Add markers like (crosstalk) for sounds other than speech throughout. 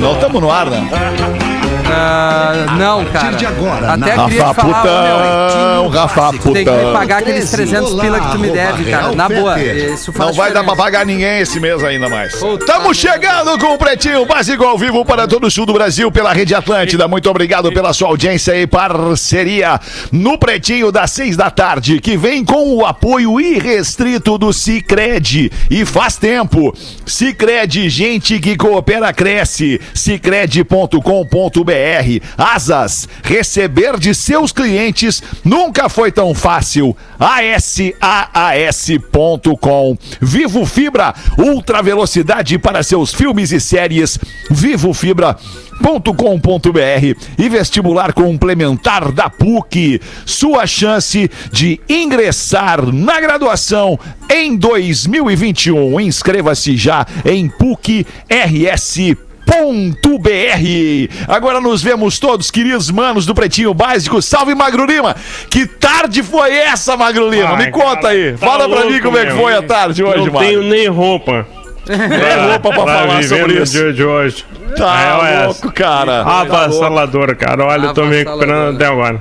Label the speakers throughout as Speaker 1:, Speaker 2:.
Speaker 1: Não estamos no ar, né?
Speaker 2: Ah, não, cara.
Speaker 3: de agora,
Speaker 2: Até
Speaker 3: na-
Speaker 2: queria
Speaker 1: Rafa
Speaker 2: te falar,
Speaker 1: Putão,
Speaker 2: meu,
Speaker 1: Rafa
Speaker 2: tu tem que me
Speaker 1: Putão.
Speaker 2: pagar aqueles
Speaker 3: 13,
Speaker 2: 300
Speaker 3: olá,
Speaker 2: pila que tu me deve, cara. Na boa, isso faz
Speaker 1: Não vai dar pra
Speaker 2: diferença.
Speaker 1: pagar ninguém esse mês ainda mais. Estamos chegando com o Pretinho Básico ao vivo para todo o sul do Brasil pela Rede Atlântida. Muito obrigado pela sua audiência e parceria no Pretinho das seis da tarde, que vem com o apoio irrestrito do Cicred. E faz tempo. Cicred, gente que coopera, cresce. Cicred.com.br. Asas, receber de seus clientes nunca foi tão fácil. ASAAS.com. Vivo Fibra, ultra velocidade para seus filmes e séries. Vivo Fibra. .com.br e vestibular complementar da PUC. Sua chance de ingressar na graduação em 2021. Inscreva-se já em PUC-RS .br. Agora nos vemos todos, queridos manos do Pretinho Básico. Salve, Magro Lima! Que tarde foi essa, Magro Lima?
Speaker 4: Ai,
Speaker 1: Me conta
Speaker 4: cara,
Speaker 1: aí.
Speaker 4: tá
Speaker 1: Fala pra mim como é que foi a tarde hoje,
Speaker 4: Não
Speaker 1: Magro.
Speaker 4: tenho nem roupa.
Speaker 1: Nem roupa pra falar
Speaker 4: viver
Speaker 1: sobre isso.
Speaker 4: dia de hoje.
Speaker 1: Tá
Speaker 4: Real é
Speaker 1: louco, cara.
Speaker 4: Avassaladora, cara. Olha, eu tô me recuperando até agora.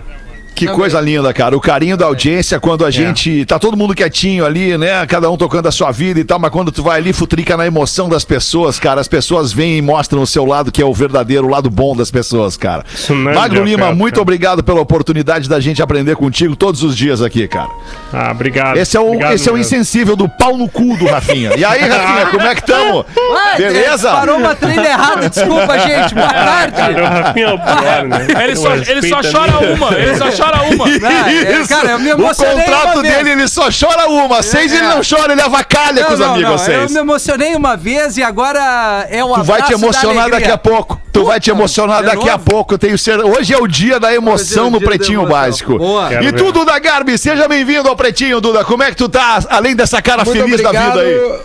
Speaker 1: Que coisa linda, cara. O carinho da audiência quando a gente. Tá todo mundo quietinho ali, né? Cada um tocando a sua vida e tal, mas quando tu vai ali, futrica na emoção das pessoas, cara. As pessoas vêm e mostram o seu lado, que é o verdadeiro, o lado bom das pessoas, cara.
Speaker 4: É
Speaker 1: Magro Lima,
Speaker 4: afeto,
Speaker 1: muito
Speaker 4: cara.
Speaker 1: obrigado pela oportunidade da gente aprender contigo todos os dias aqui, cara.
Speaker 4: Ah, obrigado.
Speaker 1: Esse é o,
Speaker 4: Obrigado
Speaker 1: esse é o insensível do pau no cu do Rafinha. E aí, Rafinha, como é que tamo? (laughs) Beleza?
Speaker 2: Parou uma trilha errada, desculpa, gente. Boa (laughs) tarde.
Speaker 4: Cara, o Rafinha é o pior, né?
Speaker 5: Ele só, ele só chora uma, ele só chora uma.
Speaker 2: Ah, (laughs) é, cara, eu me
Speaker 1: o
Speaker 2: emocionei
Speaker 1: contrato
Speaker 2: uma vez.
Speaker 1: dele, ele só chora uma. Seis ele não chora, ele avacalha com os amigos,
Speaker 2: Eu
Speaker 1: seis.
Speaker 2: me emocionei uma vez e agora é o
Speaker 1: Tu vai te
Speaker 2: da
Speaker 1: emocionar daqui a pouco. Tu vai te
Speaker 2: Puta,
Speaker 1: emocionar daqui a
Speaker 2: novo?
Speaker 1: pouco. Eu tenho certeza. Hoje é o dia da emoção
Speaker 2: é o
Speaker 1: no
Speaker 2: da
Speaker 1: Pretinho
Speaker 2: emoção.
Speaker 1: Básico.
Speaker 2: Boa.
Speaker 4: Quero
Speaker 1: E tu, Duda Garbi, seja bem-vindo ao Pretinho, Duda. Como é que tu tá, além dessa cara
Speaker 6: Muito
Speaker 1: feliz da
Speaker 6: obrigado.
Speaker 1: vida aí?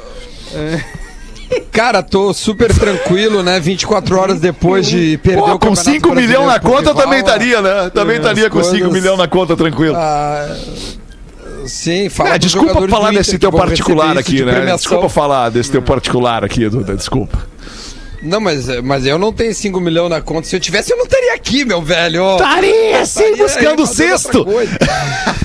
Speaker 6: É. Cara, tô super tranquilo, né? 24 horas depois de perder
Speaker 1: Pô,
Speaker 6: o
Speaker 1: com
Speaker 6: Campeonato
Speaker 1: 5 milhões na conta eu também
Speaker 6: rival,
Speaker 1: estaria, né? Também estaria com 5
Speaker 6: coisas-
Speaker 1: milhões na conta, tranquilo.
Speaker 6: ah, sim, fala
Speaker 1: É, desculpa falar desse teu particular aqui,
Speaker 6: de
Speaker 1: né? Desculpa falar desse teu particular aqui, Duda. Desculpa.
Speaker 6: Não, mas, mas eu não tenho 5 milhões na conta. Se eu tivesse, eu não estaria aqui, meu velho.
Speaker 1: Estaria sim buscando o
Speaker 6: coisa. (laughs)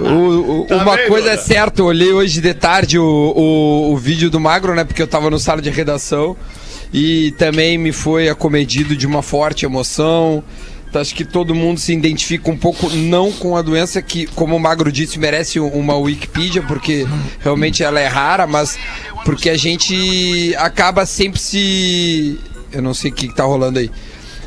Speaker 6: O- o-
Speaker 1: Tá
Speaker 6: uma
Speaker 1: bem,
Speaker 6: coisa é certa, eu olhei hoje de tarde o, o, o vídeo do Magro, né? Porque eu tava no sala de redação e também me foi acomedido de uma forte emoção. Acho que todo mundo se identifica um pouco, não com a doença que, como o Magro disse, merece uma Wikipedia, porque realmente ela é rara, mas porque a gente acaba sempre se. Eu não sei o que, que tá rolando aí.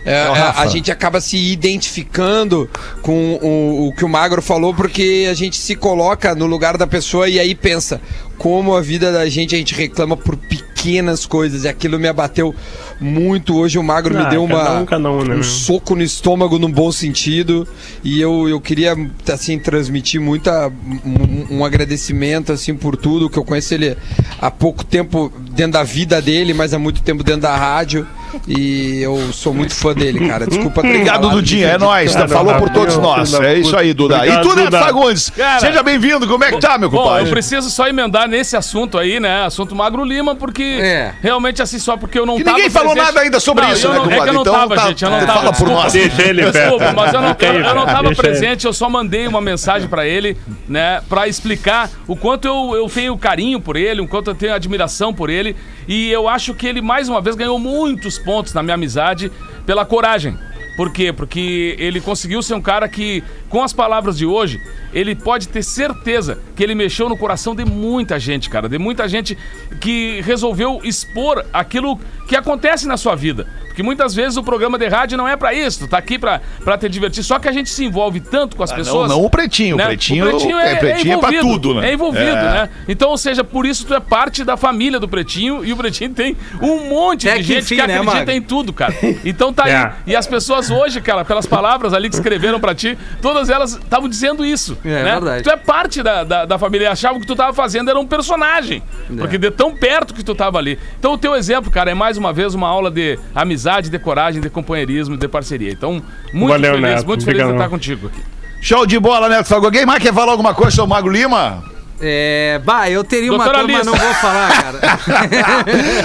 Speaker 6: É, é, a gente acaba se identificando com o, o que o Magro falou, porque a gente se coloca no lugar da pessoa e aí pensa como a vida da gente, a gente reclama por pequenas coisas. E aquilo me abateu muito. Hoje o Magro me
Speaker 4: Ah,
Speaker 6: deu
Speaker 4: cada
Speaker 6: uma,
Speaker 4: um, um, né,
Speaker 6: um soco no estômago num bom sentido. E eu, eu queria, assim, transmitir muita, um, um agradecimento, assim, por tudo. Que eu conheço ele há pouco tempo dentro da vida dele, mas há muito tempo dentro da rádio. E eu sou muito fã dele, cara. Desculpa ter
Speaker 1: Obrigado, Dudinha. É nóis. Tá?
Speaker 4: Cara,
Speaker 1: Falou por todos nós.
Speaker 4: filho da
Speaker 1: É isso aí, Duda. E
Speaker 4: Obrigado,
Speaker 1: tu, Neto. Fagundes?
Speaker 5: Cara,
Speaker 1: Seja bem-vindo. Como é que tá, meu
Speaker 5: Bom,
Speaker 1: compadre?
Speaker 5: eu preciso só emendar nesse assunto aí, né? Assunto Magro Lima, porque
Speaker 2: É.
Speaker 5: realmente assim, só porque eu não
Speaker 1: Que
Speaker 5: tava
Speaker 1: ninguém falou
Speaker 5: presente-
Speaker 1: nada ainda sobre
Speaker 5: Não,
Speaker 1: isso,
Speaker 5: eu
Speaker 1: né,
Speaker 5: não- É que
Speaker 1: compadre?
Speaker 5: eu não
Speaker 1: Então
Speaker 5: tava,
Speaker 1: tá-
Speaker 5: gente, eu não
Speaker 1: fala
Speaker 5: tava.
Speaker 1: por
Speaker 5: desculpa.
Speaker 1: nós.
Speaker 4: Deixa ele,
Speaker 5: Desculpa, mas eu não, eu, eu não tava presente, eu só mandei uma mensagem pra ele, né, Pra explicar o quanto eu, eu tenho carinho por ele, o quanto eu tenho admiração por ele, e eu acho que ele mais uma vez ganhou muitos pontos na minha amizade pela coragem. Por quê? Porque ele conseguiu ser um cara que, com as palavras de hoje, ele pode ter certeza que ele mexeu no coração de muita gente, cara. De muita gente que resolveu expor aquilo que acontece na sua vida. Porque muitas vezes o programa de rádio não é pra isso, tu tá aqui pra, pra te divertir. Só que a gente se envolve tanto com as
Speaker 1: Ah,
Speaker 5: pessoas.
Speaker 1: Não, não o pretinho.
Speaker 5: né?
Speaker 1: O pretinho,
Speaker 5: O pretinho
Speaker 1: é, pretinho é pra
Speaker 5: envolvido,
Speaker 1: tudo, né?
Speaker 5: É envolvido,
Speaker 1: É.
Speaker 5: né? Então, ou seja, por isso tu é parte da família do Pretinho e o Pretinho tem um monte
Speaker 2: Até
Speaker 5: de
Speaker 2: que
Speaker 5: gente
Speaker 2: enfim,
Speaker 5: que
Speaker 2: né,
Speaker 5: acredita
Speaker 2: Mago?
Speaker 5: em tudo, cara. Então tá aí.
Speaker 4: É.
Speaker 5: E as pessoas hoje, cara, pelas palavras ali que escreveram pra ti, todas elas estavam dizendo isso.
Speaker 2: É,
Speaker 5: né?
Speaker 2: verdade.
Speaker 5: Tu é parte da, da, da família e achavam que tu tava fazendo era um personagem.
Speaker 2: É.
Speaker 5: Porque de tão perto que tu tava ali. Então o teu exemplo, cara, é mais uma vez uma aula de amizade, de coragem, de companheirismo, de parceria. Então, muito
Speaker 4: Valeu,
Speaker 5: feliz,
Speaker 4: Neto.
Speaker 5: muito feliz de
Speaker 4: Obrigado.
Speaker 5: estar contigo aqui.
Speaker 1: Show de bola, Neto Fagundes. Alguém mais quer falar alguma coisa sobre o Magro Lima?
Speaker 2: É, bah, eu teria uma
Speaker 5: Doutora
Speaker 2: coisa, mas não vou falar, cara.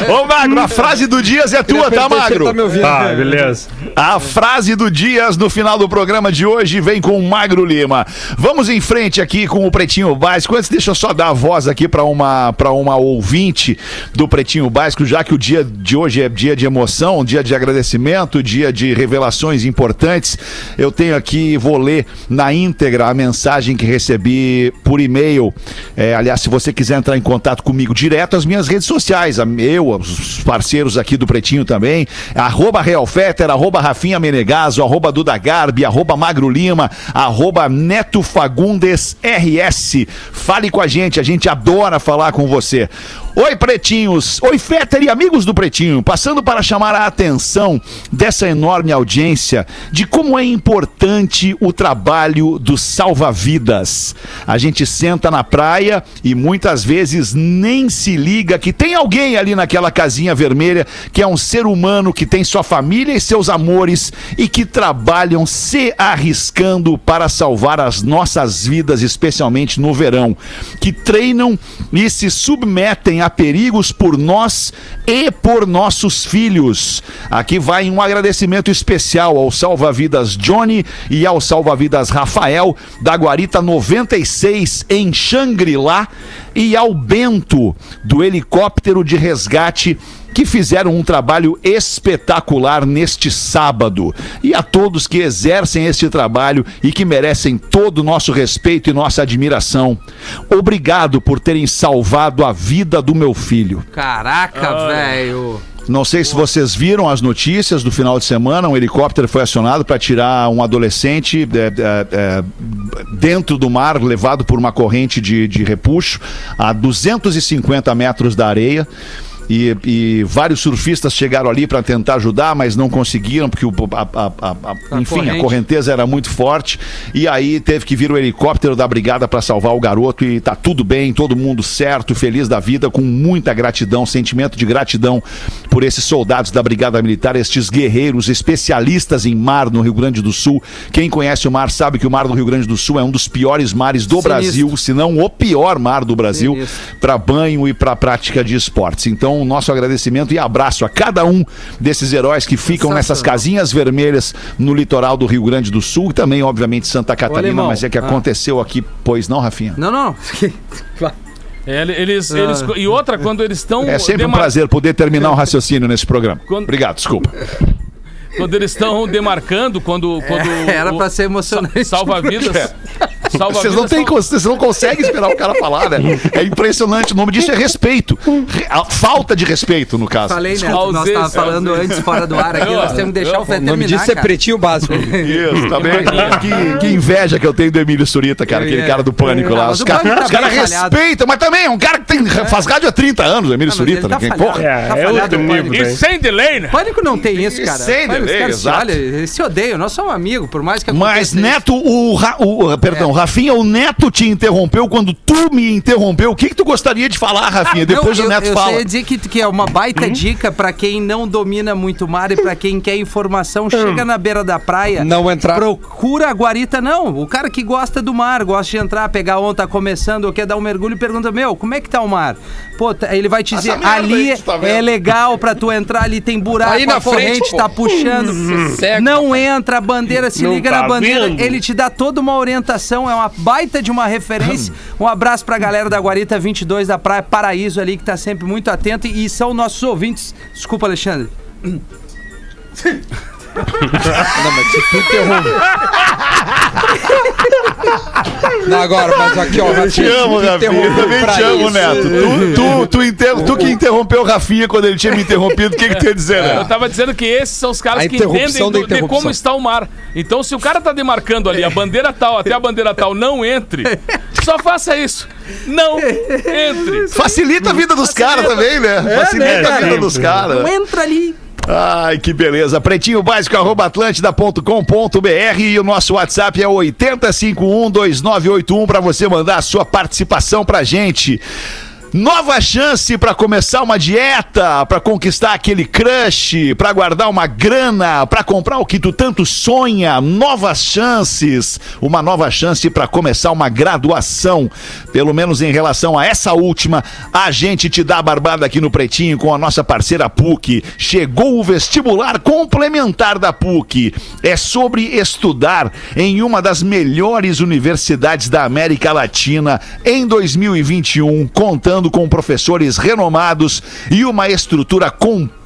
Speaker 2: (laughs)
Speaker 1: Ô, Magro, a frase do Dias é tua, tá, Magro?
Speaker 6: Tá me ouvindo?
Speaker 4: Tá, beleza.
Speaker 1: A frase do Dias no final do programa de hoje vem com o Magro Lima. Vamos em frente aqui com o Pretinho Básico. Antes, deixa eu só dar a voz aqui para uma, pra uma ouvinte do Pretinho Básico, já que o dia de hoje é dia de emoção, dia de agradecimento, dia de revelações importantes. Eu tenho aqui, vou ler na íntegra a mensagem que recebi por e-mail. É, aliás, se você quiser entrar em contato comigo direto, as minhas redes sociais, a- eu, os parceiros aqui do Pretinho também, arroba Realfetter, arroba Rafinha Menegaso, arroba Duda Garbi, arroba Magro Lima, arroba Neto Fagundes RS. Fale com a gente, a gente adora falar com você. Oi, pretinhos! Oi, Fetter e amigos do Pretinho! Passando para chamar a atenção dessa enorme audiência de como é importante o trabalho do salva-vidas. A gente senta na praia e muitas vezes nem se liga que tem alguém ali naquela casinha vermelha que é um ser humano que tem sua família e seus amores e que trabalham se arriscando para salvar as nossas vidas, especialmente no verão. Que treinam e se submetem a perigos por nós e por nossos filhos. Aqui vai um agradecimento especial ao salva-vidas Johnny e ao salva-vidas Rafael da Guarita 96 em Xangri-Lá e ao Bento do helicóptero de resgate que fizeram um trabalho espetacular neste sábado. E a todos que exercem este trabalho e que merecem todo o nosso respeito e nossa admiração. Obrigado por terem salvado a vida do meu filho.
Speaker 2: Caraca, velho.
Speaker 1: Não sei se vocês viram as notícias do final de semana. Um helicóptero foi acionado para tirar um adolescente é, é, é, dentro do mar, levado por uma corrente de, de repuxo a 250 metros da areia. E, e vários surfistas chegaram ali para tentar ajudar, mas não conseguiram, porque o, a, a- a- enfim,
Speaker 2: corrente.
Speaker 1: a correnteza era muito forte. E aí teve que vir o helicóptero da brigada para salvar o garoto. E tá tudo bem, todo mundo certo, feliz da vida, com muita gratidão, sentimento de gratidão por esses soldados da Brigada Militar, estes guerreiros especialistas em mar no Rio Grande do Sul. Quem conhece o mar sabe que o mar do Rio Grande do Sul é um dos piores mares do
Speaker 2: Sinistro.
Speaker 1: Brasil, se não o pior mar do Brasil para banho e para prática de esportes. Então, nosso agradecimento e abraço a cada um desses heróis que ficam nessas casinhas vermelhas no litoral do Rio Grande do Sul e também, obviamente, Santa Catarina, mas é que
Speaker 2: Ah.
Speaker 1: aconteceu aqui, pois não, Rafinha?
Speaker 2: Não, não. (laughs)
Speaker 5: É, eles, eles, e outra, quando eles estão.
Speaker 1: É sempre um prazer poder terminar o (laughs) raciocínio nesse programa.
Speaker 5: Quando-
Speaker 1: Obrigado, desculpa.
Speaker 5: Quando eles estão demarcando, quando. quando (laughs)
Speaker 2: era
Speaker 5: o-
Speaker 2: pra ser emocionante.
Speaker 5: sa- Salva-vidas. (laughs) (laughs) Salva
Speaker 1: Vocês não, têm,
Speaker 5: tão-
Speaker 1: vocês não conseguem esperar o cara falar, né? É impressionante. O nome disso é respeito. Re- a Falta de respeito, no caso.
Speaker 2: Falei, né? Nós tava
Speaker 5: Ausência,
Speaker 2: falando antes, fora do ar aqui,
Speaker 5: Eu-
Speaker 2: nós temos que deixar
Speaker 5: eu-
Speaker 2: o Fé
Speaker 6: O nome
Speaker 2: terminar,
Speaker 6: disso é
Speaker 2: cara.
Speaker 6: pretinho básico.
Speaker 1: Isso, tá bem. que, que inveja que eu tenho do Emílio Surita, cara, aquele
Speaker 2: É.
Speaker 1: cara do pânico
Speaker 2: Ah,
Speaker 1: lá. Os
Speaker 2: o
Speaker 1: caras
Speaker 2: tá falhado.
Speaker 1: respeitam, mas também é um cara que tem, faz rádio há 30 anos, o Emílio Surita.
Speaker 2: ele tá
Speaker 1: né? Porra.
Speaker 4: É,
Speaker 2: Tá
Speaker 4: é
Speaker 2: falhado
Speaker 4: outro
Speaker 2: o
Speaker 4: nível
Speaker 2: Pânico.
Speaker 5: E sem delay, né?
Speaker 2: Pânico não tem isso, cara.
Speaker 1: Sem
Speaker 2: Pânico, os caras se
Speaker 1: exato.
Speaker 2: olham, eles se odeiam, nós somos amigos, por mais que
Speaker 1: Mas, Neto, o, Ra- o- perdão,
Speaker 2: É.
Speaker 1: Rafinha, o Neto te interrompeu quando tu me interrompeu. O que, que tu gostaria de falar, Rafinha? Depois
Speaker 2: Não,
Speaker 1: o Neto
Speaker 2: eu, eu
Speaker 1: fala.
Speaker 2: sei dizer que, que é uma baita dica pra quem não domina muito o mar e pra quem quer informação. Chega na beira da praia.
Speaker 6: Não entrar.
Speaker 2: Procura a guarita, não. O cara que gosta do mar, gosta de entrar, pegar onda, tá começando, ou quer dar um mergulho, pergunta: Meu, como é que tá o mar? Pô, ele vai te dizer: ali
Speaker 1: tá vendo."
Speaker 2: é legal pra tu entrar, ali tem buraco,
Speaker 6: Aí
Speaker 2: a
Speaker 6: na
Speaker 2: corrente
Speaker 6: frente,
Speaker 2: tá puxando.
Speaker 6: Cego.
Speaker 2: Não entra, a bandeira, se
Speaker 4: Não
Speaker 2: liga
Speaker 4: tá
Speaker 2: na bandeira,
Speaker 4: vendo?
Speaker 2: ele te dá toda uma orientação, é uma baita de uma referência. Um abraço pra galera da Guarita 22 da Praia Paraíso ali, que tá sempre muito atento e, e são nossos ouvintes. Desculpa, Alexandre. (laughs)
Speaker 6: Não, mas se tu interrompe. Não, agora, mas aqui, ó,
Speaker 1: Eu te amo, Rafinha. Eu
Speaker 6: interrompe
Speaker 1: também te amo,
Speaker 6: isso-
Speaker 1: Neto. Tu, tu, tu, inter- tu que interrompeu o Rafinha quando ele tinha me interrompido, o que, que tu ia dizer,
Speaker 5: Eu
Speaker 1: Neto?
Speaker 5: tava dizendo que esses são os caras
Speaker 6: A
Speaker 5: que entendem do- de como está o mar. Então, se o cara tá demarcando ali a bandeira tal até a bandeira tal, não entre, só faça isso. Não entre.
Speaker 1: Facilita a vida dos caras também, né? Facilita
Speaker 4: né,
Speaker 1: a vida dos caras.
Speaker 2: Entra ali.
Speaker 1: Ai, que beleza. Pretinho básico, arroba atlântida.com.br e o nosso WhatsApp é 80512981 para você mandar a sua participação pra gente. Nova chance para começar uma dieta, para conquistar aquele crush, para guardar uma grana, para comprar o que tu tanto sonha. Novas chances, uma nova chance para começar uma graduação. Pelo menos em relação a essa última, a gente te dá a barbada aqui no Pretinho com a nossa parceira PUC. Chegou o vestibular complementar da PUC. É sobre estudar em uma das melhores universidades da América Latina em 2021, contando com professores renomados e uma estrutura completa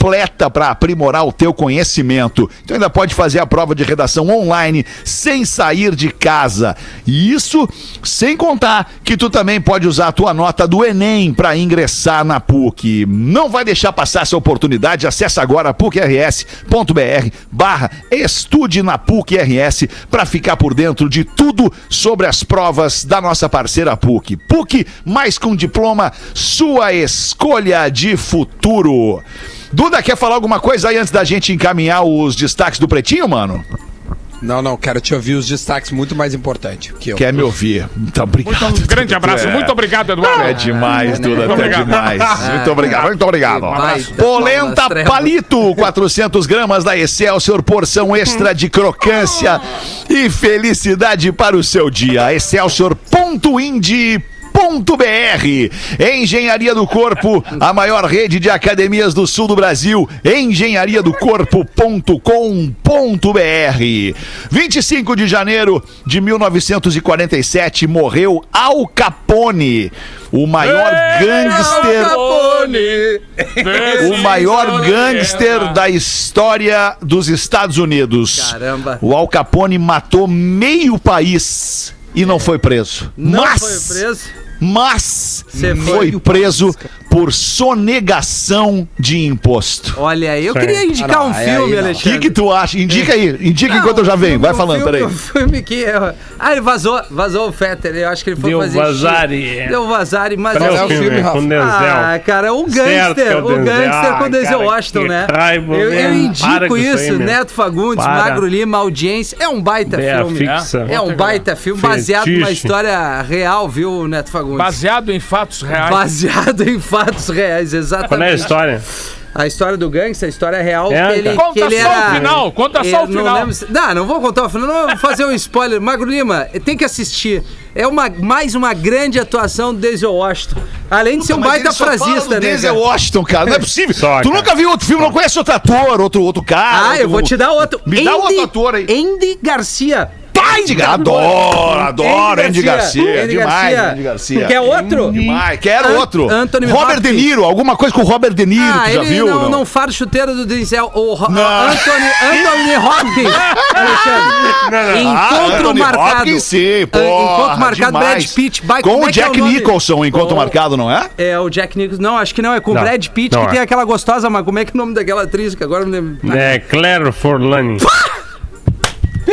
Speaker 1: para aprimorar o teu conhecimento. Então ainda pode fazer a prova de redação online sem sair de casa. E isso sem contar que tu também pode usar a tua nota do Enem para ingressar na PUC. Não vai deixar passar essa oportunidade. Acesse agora pucrs.br barra estude na PUC RS para ficar por dentro de tudo sobre as provas da nossa parceira PUC. PUC mais com diploma sua escolha de futuro. Duda, quer falar alguma coisa aí antes da gente encaminhar os destaques do Pretinho, mano?
Speaker 6: Não, não, quero te ouvir os destaques muito mais importante que eu.
Speaker 1: Quer me ouvir? Muito obrigado.
Speaker 5: Muito, um grande abraço.
Speaker 1: É.
Speaker 5: Muito obrigado, Eduardo.
Speaker 1: É demais, Duda, é demais. (laughs) Muito obrigado, muito obrigado.
Speaker 2: abraço.
Speaker 1: Polenta Palito, (laughs) 400 gramas da Excelsior, porção extra de crocância e felicidade para o seu dia. Excelsior.ind.br Engenharia do Corpo, a maior rede de academias do sul do Brasil. Engenhariadocorpo.com.br 25 de janeiro de 1947 morreu Al Capone, o maior gangster o maior gangster da história dos Estados Unidos.
Speaker 2: Caramba.
Speaker 1: O Al Capone matou meio país e não foi preso.
Speaker 2: Não
Speaker 1: mas,
Speaker 2: foi preso?
Speaker 1: Mas foi- preso por sonegação de imposto.
Speaker 2: Olha, eu
Speaker 4: Sim.
Speaker 2: queria indicar
Speaker 6: Ah, não,
Speaker 2: um
Speaker 6: aí-
Speaker 2: filme,
Speaker 6: aí não.
Speaker 1: O
Speaker 2: Alexandre.
Speaker 1: que, que tu acha? Indica aí, indica
Speaker 2: Não,
Speaker 1: enquanto eu já venho. Vai falando,
Speaker 2: filme-
Speaker 1: peraí.
Speaker 2: Um filme que é... Ah, ele vazou, vazou o Fetter. Eu acho que ele foi
Speaker 4: Deu
Speaker 2: fazer...
Speaker 4: vazare.
Speaker 2: xixi. Deu vazare, mas...
Speaker 6: Qual é o
Speaker 4: o
Speaker 6: filme,
Speaker 4: filme?
Speaker 6: Rafa?
Speaker 4: Com Denzel.
Speaker 2: Ah, cara, o
Speaker 4: Certo que é
Speaker 2: gangster,
Speaker 4: o
Speaker 2: o gangster com
Speaker 4: Ah,
Speaker 2: Denzel Washington, né?
Speaker 4: raiva,
Speaker 2: eu, eu indico
Speaker 4: isso aí.
Speaker 2: Neto Fagundes,
Speaker 4: Para.
Speaker 2: Magro Lima, audiência. É um baita
Speaker 4: É,
Speaker 2: filme.
Speaker 4: fixa.
Speaker 2: É um baita filme baseado numa história real, viu, Neto Fagundes?
Speaker 5: Baseado em fatos reais.
Speaker 2: Baseado em fatos reais, exatamente.
Speaker 4: Qual é a história?
Speaker 2: A história do gangster, a história real
Speaker 4: É,
Speaker 2: que ele.
Speaker 5: Conta
Speaker 2: que ele
Speaker 5: só
Speaker 2: era...
Speaker 5: o final, conta só
Speaker 2: Eu
Speaker 5: o final.
Speaker 2: Não, lembro não, não vou contar o final, não vou fazer um spoiler. Magro Lima, tem que assistir. É uma, mais uma grande atuação do Denzel Washington. Além de ser um
Speaker 1: Mas
Speaker 2: baita frasista, né?
Speaker 1: Denzel? Washington, cara. Não é (laughs) possível.
Speaker 4: Só,
Speaker 1: tu
Speaker 4: cara.
Speaker 1: nunca viu outro filme, não conhece outro ator, outro, outro cara.
Speaker 2: Ah, eu
Speaker 1: outro-
Speaker 2: vou te dar outro.
Speaker 1: Me dá outro ator aí.
Speaker 2: Andy Garcia.
Speaker 1: Pai de Adoro, adoro Andy Garcia.
Speaker 2: Andy
Speaker 1: Demais,
Speaker 2: Garcia.
Speaker 1: Andy Garcia.
Speaker 2: Quer outro?
Speaker 1: Demais. Quero
Speaker 2: An-
Speaker 1: outro.
Speaker 2: Anthony
Speaker 1: Robert
Speaker 2: Hopkins.
Speaker 1: De Niro, alguma coisa com o Robert De Niro,
Speaker 2: Ah,
Speaker 1: tu já
Speaker 2: ele
Speaker 1: viu?
Speaker 2: não, não faz chuteiro do Denzel. O, Ro-
Speaker 1: Não.
Speaker 2: Anthony, Anthony Hopkins. Alexandre. Encontro
Speaker 1: Ah, Anthony
Speaker 2: marcado.
Speaker 1: Hopkins, sim,
Speaker 2: Ah,
Speaker 1: porra,
Speaker 2: Encontro marcado,
Speaker 1: demais.
Speaker 2: Brad Pitt. Vai,
Speaker 1: Com o
Speaker 2: é é
Speaker 1: Jack
Speaker 2: nome?
Speaker 1: Nicholson, encontro
Speaker 2: Oh.
Speaker 1: marcado, não é?
Speaker 2: É, o Jack Nicholson. Não, acho que não. É com o
Speaker 4: Não,
Speaker 2: Brad Pitt,
Speaker 4: não
Speaker 2: que
Speaker 4: é.
Speaker 2: tem aquela gostosa, mas como é que é o nome daquela atriz que agora me lembro?
Speaker 4: É Claire Forlani.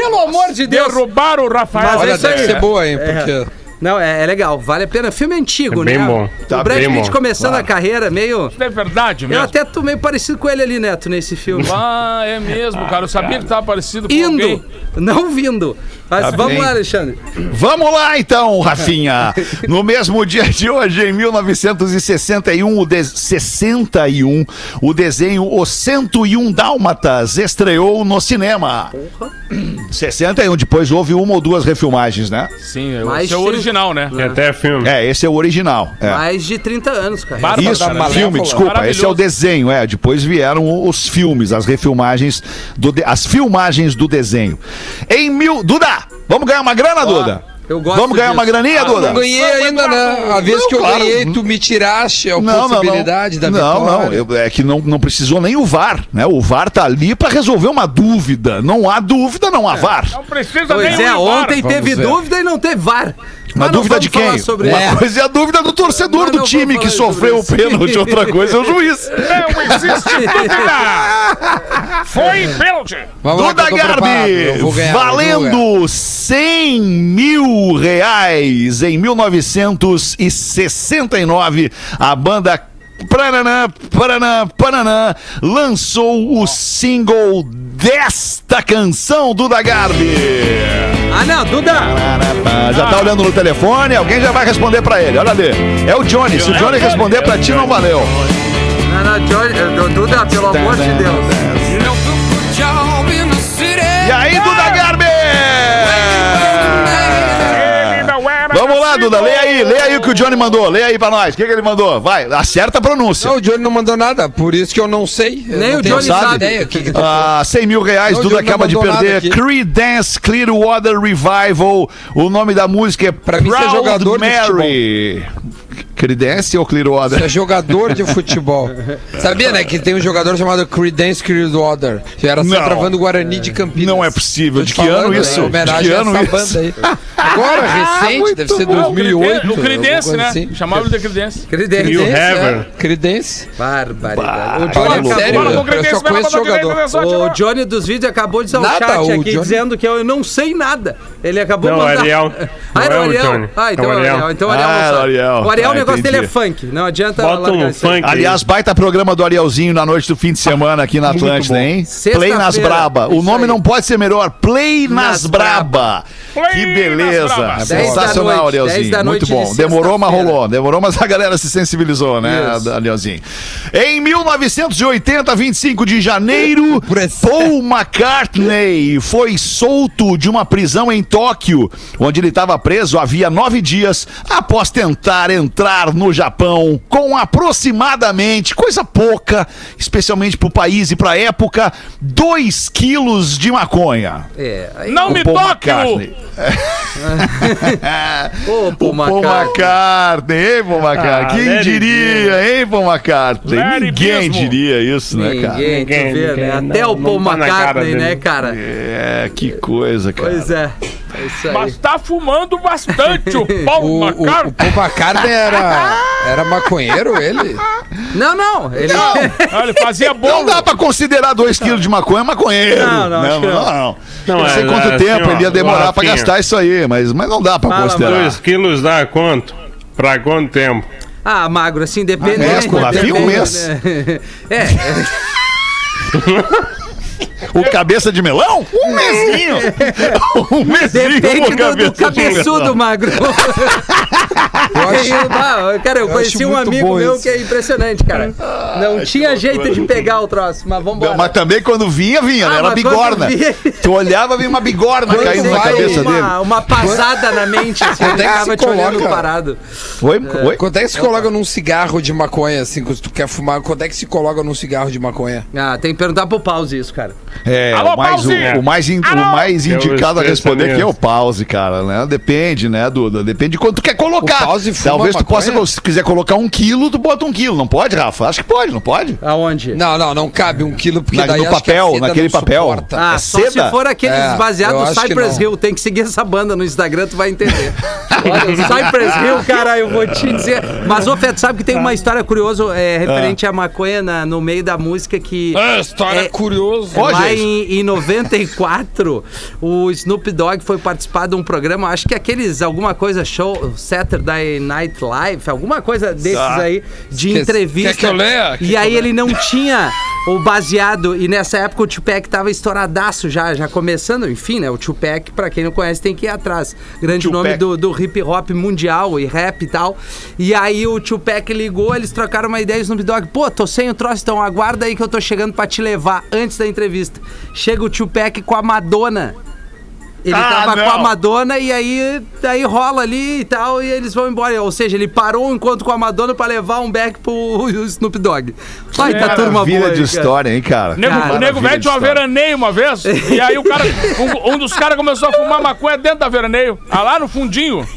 Speaker 2: Pelo amor de Deus!
Speaker 5: Derrubaram o Rafael.
Speaker 2: Mas é
Speaker 6: Olha,
Speaker 2: isso
Speaker 6: deve
Speaker 2: aí.
Speaker 6: ser boa, hein? Porque.
Speaker 2: Não, é, é legal, vale a pena. Filme antigo,
Speaker 4: É
Speaker 2: né?
Speaker 4: bem bom.
Speaker 1: Tá
Speaker 2: o Brad
Speaker 4: bem
Speaker 2: Pitt
Speaker 4: bom,
Speaker 2: começando
Speaker 1: claro.
Speaker 2: a carreira, meio.
Speaker 5: É verdade
Speaker 2: Eu
Speaker 5: mesmo.
Speaker 2: até tô meio parecido com ele ali, Neto, nesse filme.
Speaker 5: Ah, é mesmo, cara. Eu sabia que tava parecido com
Speaker 2: Indo,
Speaker 5: alguém.
Speaker 2: não vindo. Mas
Speaker 1: Tá
Speaker 2: vamos
Speaker 1: bem.
Speaker 2: lá, Alexandre.
Speaker 1: Vamos lá então, Rafinha. (laughs) No mesmo dia de hoje, em 1961, o de... 61, o desenho Os 101 Dálmatas estreou no cinema. 61, depois houve uma ou duas refilmagens, né?
Speaker 5: Sim,
Speaker 2: Mas
Speaker 5: esse é o original, né?
Speaker 4: Tem até filme.
Speaker 1: É, esse é o original. é.
Speaker 2: Mais de 30 anos, cara.
Speaker 5: Bárbaro.
Speaker 1: Isso,
Speaker 6: Malévola.
Speaker 1: filme, desculpa, esse é o desenho, é. Depois vieram os filmes, as refilmagens, do de- as filmagens do desenho. Em mil. Duda, vamos ganhar uma grana, Duda?
Speaker 2: Eu gosto
Speaker 1: Vamos ganhar
Speaker 2: disso.
Speaker 1: uma graninha,
Speaker 6: Ah,
Speaker 1: Duda?
Speaker 6: não ganhei ainda, né? A vez que eu
Speaker 1: Claro.
Speaker 6: ganhei, tu me tiraste a
Speaker 1: Não, não, não.
Speaker 6: possibilidade da
Speaker 1: não,
Speaker 6: vitória.
Speaker 1: não, eu- é que não, não precisou nem o VAR, né? O VAR tá ali pra resolver uma dúvida. Não há dúvida, não há VAR.
Speaker 5: Não precisa
Speaker 2: Pois
Speaker 5: nem
Speaker 2: é,
Speaker 5: o VAR.
Speaker 2: ontem
Speaker 6: Vamos
Speaker 2: teve
Speaker 6: ver.
Speaker 2: dúvida e não teve VAR.
Speaker 1: Uma
Speaker 2: Mas não
Speaker 1: dúvida de quem?
Speaker 2: Sobre
Speaker 1: Uma
Speaker 2: isso.
Speaker 1: coisa é a dúvida do torcedor
Speaker 2: Mas
Speaker 1: do
Speaker 2: não
Speaker 1: time que sofreu o pênalti, outra coisa é o juiz.
Speaker 5: Não existe dúvida. Foi pênalti.
Speaker 1: Duda Garbi, valendo 100 mil reais em 1969, a banda Paranã, Paranã, Paranã, lançou o single desta canção do Da Garbi.
Speaker 2: Ah, não, Duda!
Speaker 1: Já tá olhando no telefone, alguém já vai responder pra ele. Olha ali. É o Johnny. Se o Johnny responder pra ti, não valeu.
Speaker 2: Não, não, Johnny, eh, Duda, pelo amor de Deus.
Speaker 1: E aí, Duda Garbi? Vamos lá, Duda, leia aí, leia aí o que o Johnny mandou, leia aí pra nós. O que, que ele mandou? Vai, acerta a pronúncia.
Speaker 6: Não, o Johnny não mandou nada, por isso que eu não sei. Eu
Speaker 2: Nem
Speaker 6: não
Speaker 2: o Johnny sabe.
Speaker 6: ideia. Que que
Speaker 1: Ah, 100 mil reais,
Speaker 6: Não,
Speaker 1: Duda acaba de perder. Creedence Clearwater Revival. O nome da música é
Speaker 6: Pra mim, você é jogador de
Speaker 1: Mary. Creedence ou Clearwater?
Speaker 6: é jogador de futebol. (laughs) Sabia, né, que tem um jogador chamado Creedence Clearwater. Que era
Speaker 1: Não.
Speaker 6: centroavante do Guarani de Campinas.
Speaker 1: Não é possível. De que ano
Speaker 6: falando,
Speaker 1: isso?
Speaker 6: Em homenagem
Speaker 1: De que ano
Speaker 6: a essa
Speaker 1: isso?
Speaker 6: banda aí. Agora, recente, deve ser
Speaker 5: Ah, o
Speaker 6: 2008.
Speaker 5: Creden- O Credense,
Speaker 6: alguma
Speaker 5: né?
Speaker 6: assim.
Speaker 5: Chamava ele de Credense.
Speaker 2: Credença.
Speaker 4: New
Speaker 6: Creedence,
Speaker 4: Heaven.
Speaker 6: é. Creedence.
Speaker 2: Barbaridade. O Johnny,
Speaker 6: sério, eu só conheço jogador.
Speaker 2: O. Johnny dos vídeos acabou de dar um chat
Speaker 6: o
Speaker 2: aqui
Speaker 6: Johnny-
Speaker 2: dizendo que eu não sei nada. Ele acabou
Speaker 4: Não,
Speaker 2: de mandar.
Speaker 4: Ariel. (laughs)
Speaker 2: Ah, era o
Speaker 4: Não é o
Speaker 2: Ariel? Ah, então
Speaker 4: É
Speaker 2: é
Speaker 4: o
Speaker 2: o
Speaker 4: Ariel.
Speaker 2: Então o Ariel
Speaker 1: Ah,
Speaker 2: não
Speaker 1: o. Ariel.
Speaker 2: O Ariel,
Speaker 1: Ah,
Speaker 2: o negócio dele é funk. Não adianta
Speaker 4: Bota um funk.
Speaker 1: Aliás, baita programa do Arielzinho na noite do fim de semana aqui na Atlântida, hein? Play nas Braba. O nome não pode ser melhor. Play nas, Braba.
Speaker 5: Play
Speaker 1: que beleza. Sensacional, Arielzinho. Muito bom.
Speaker 2: de
Speaker 1: Demorou, mas rolou. Demorou, mas a galera se sensibilizou, né. Arielzinho? Em 1980, 25 de janeiro, Paul McCartney foi solto de uma prisão em Tóquio, onde ele estava preso havia nove dias, após tentar entrar no Japão com aproximadamente, coisa pouca, especialmente pro país e pra época, 2 quilos de maconha.
Speaker 2: É, aí,
Speaker 5: Não
Speaker 1: O
Speaker 5: me toque!
Speaker 1: McCartney. (laughs)
Speaker 2: Ô, Paul McCartney.
Speaker 1: McCartney, hein, Paul McCartney?
Speaker 4: Ah,
Speaker 1: Quem
Speaker 4: let it
Speaker 1: diria, hein, Paul McCartney?
Speaker 5: Let it
Speaker 1: Ninguém
Speaker 5: mesmo.
Speaker 1: diria isso, né, cara?
Speaker 2: Ninguém,
Speaker 4: Ninguém,
Speaker 2: vê, né?
Speaker 4: ninguém.
Speaker 2: Até
Speaker 4: Não,
Speaker 2: o Paul
Speaker 4: não tá
Speaker 2: McCartney,
Speaker 4: dele.
Speaker 2: né, cara?
Speaker 1: É, que coisa, cara.
Speaker 2: Pois é. É isso aí.
Speaker 5: Mas tá fumando bastante o (laughs) Paul
Speaker 6: O, o, o
Speaker 5: McCartney.
Speaker 6: Paul McCartney era, era maconheiro, ele?
Speaker 2: Não, não. Ele...
Speaker 5: Ah, (laughs) Ele fazia
Speaker 1: Não
Speaker 5: bolo.
Speaker 1: dá pra considerar 2 quilos de maconha maconheiro.
Speaker 2: Não, não, que não.
Speaker 1: não.
Speaker 4: Não,
Speaker 1: não sei
Speaker 4: é,
Speaker 1: quanto
Speaker 4: é,
Speaker 1: tempo
Speaker 4: assim,
Speaker 1: ele ia
Speaker 4: ó,
Speaker 1: demorar pra
Speaker 4: Rafinha.
Speaker 1: gastar isso aí, mas, mas não dá pra
Speaker 2: Fala,
Speaker 1: considerar.
Speaker 4: Dois quilos dá quanto? Pra quanto tempo?
Speaker 2: Ah, magro, assim, depende.
Speaker 1: Ah, mês,
Speaker 2: né?
Speaker 1: um mês.
Speaker 2: né? É, (laughs)
Speaker 1: O cabeça de melão? Um mesinho. (laughs) um mesinho,
Speaker 2: depende
Speaker 1: o
Speaker 2: do, do
Speaker 1: cabeça de
Speaker 2: cabeçudo, magro. (laughs)
Speaker 6: Eu acho,
Speaker 2: Ah, cara, eu,
Speaker 6: Eu
Speaker 2: conheci um amigo meu
Speaker 6: isso.
Speaker 2: que é impressionante, cara. Não tinha jeito de pegar o troço, mas vambora.
Speaker 1: Mas também quando vinha, vinha,
Speaker 2: Ah,
Speaker 1: né? Era bigorna.
Speaker 2: quando vinha-
Speaker 1: Tu olhava, vinha uma bigorna
Speaker 6: Quando
Speaker 1: caindo na cabeça dele.
Speaker 2: uma, uma pasada na mente, assim,
Speaker 6: Quando
Speaker 2: ele
Speaker 6: é que se
Speaker 2: te olhando
Speaker 6: coloca?
Speaker 2: parado.
Speaker 1: Oi? Oi?
Speaker 6: Quanto é que se coloca num cigarro de maconha, assim, quando tu quer fumar? Quanto é que se coloca num cigarro de maconha?
Speaker 2: Ah, tem que perguntar pro Pause isso, cara.
Speaker 1: É,
Speaker 5: Alô,
Speaker 1: o mais, o, o mais, in- o mais indicado a responder aqui é o pause, cara, né? Depende, né, Duda? Depende de quanto tu quer colocar.
Speaker 6: O Pause fuma
Speaker 1: Talvez tu possa,
Speaker 6: maconha?
Speaker 1: se quiser colocar um quilo, tu bota um quilo. Não pode, Rafa? Acho que pode, não pode?
Speaker 2: Aonde?
Speaker 6: Não, não, não cabe um quilo, porque
Speaker 1: Na-
Speaker 6: daí
Speaker 1: no
Speaker 6: acho que a
Speaker 1: papel, naquele papel.
Speaker 6: suporta.
Speaker 2: Ah,
Speaker 1: É
Speaker 2: só
Speaker 1: seda?
Speaker 2: se for aqueles
Speaker 6: É,
Speaker 2: baseados no Cypress. Hill. Tem que seguir essa banda no Instagram, tu vai entender. (laughs) Olha, Cypress Hill, cara, eu vou te dizer. Mas, ô, Feto, sabe que tem uma história curiosa é, referente à maconha na- no meio da música que...
Speaker 6: Ah, história
Speaker 2: É-
Speaker 6: curiosa.
Speaker 1: Ó,
Speaker 2: Lá em, em 94, o Snoop Dogg foi participar de um programa, acho que aqueles, alguma coisa, show, Saturday Night Live, alguma coisa desses
Speaker 1: Tá.
Speaker 2: aí, de entrevista.
Speaker 6: quer que eu leia? Quer
Speaker 2: E aí
Speaker 6: eu
Speaker 2: ele não tinha o baseado, e nessa época o Tupac tava estouradaço já, já começando, enfim, né? O Tupac, pra quem não conhece, tem que ir atrás. Grande
Speaker 1: Tupac.
Speaker 2: nome do, do hip hop mundial e rap e tal. E aí o Tupac ligou, eles trocaram uma ideia, o Snoop Dogg, pô, tô sem o troço, então aguarda aí que eu tô chegando pra te levar antes da entrevista. Chega o Tupac com a Madonna. Ele
Speaker 1: Ah,
Speaker 2: tava
Speaker 1: não.
Speaker 2: com a Madonna e aí, aí rola ali e tal, e eles vão embora. Ou seja, ele parou um encontro com a Madonna pra levar um back pro (laughs) Snoop Dogg. Vai, tá turma
Speaker 1: Maravilha
Speaker 2: boa
Speaker 1: de
Speaker 2: aí,
Speaker 1: história, hein, cara?
Speaker 5: Nego,
Speaker 2: Cara,
Speaker 5: o nego velho tinha uma veraneio uma vez, e aí o cara, (laughs) um, um dos caras começou a fumar maconha dentro da veraneio, ah, lá no fundinho.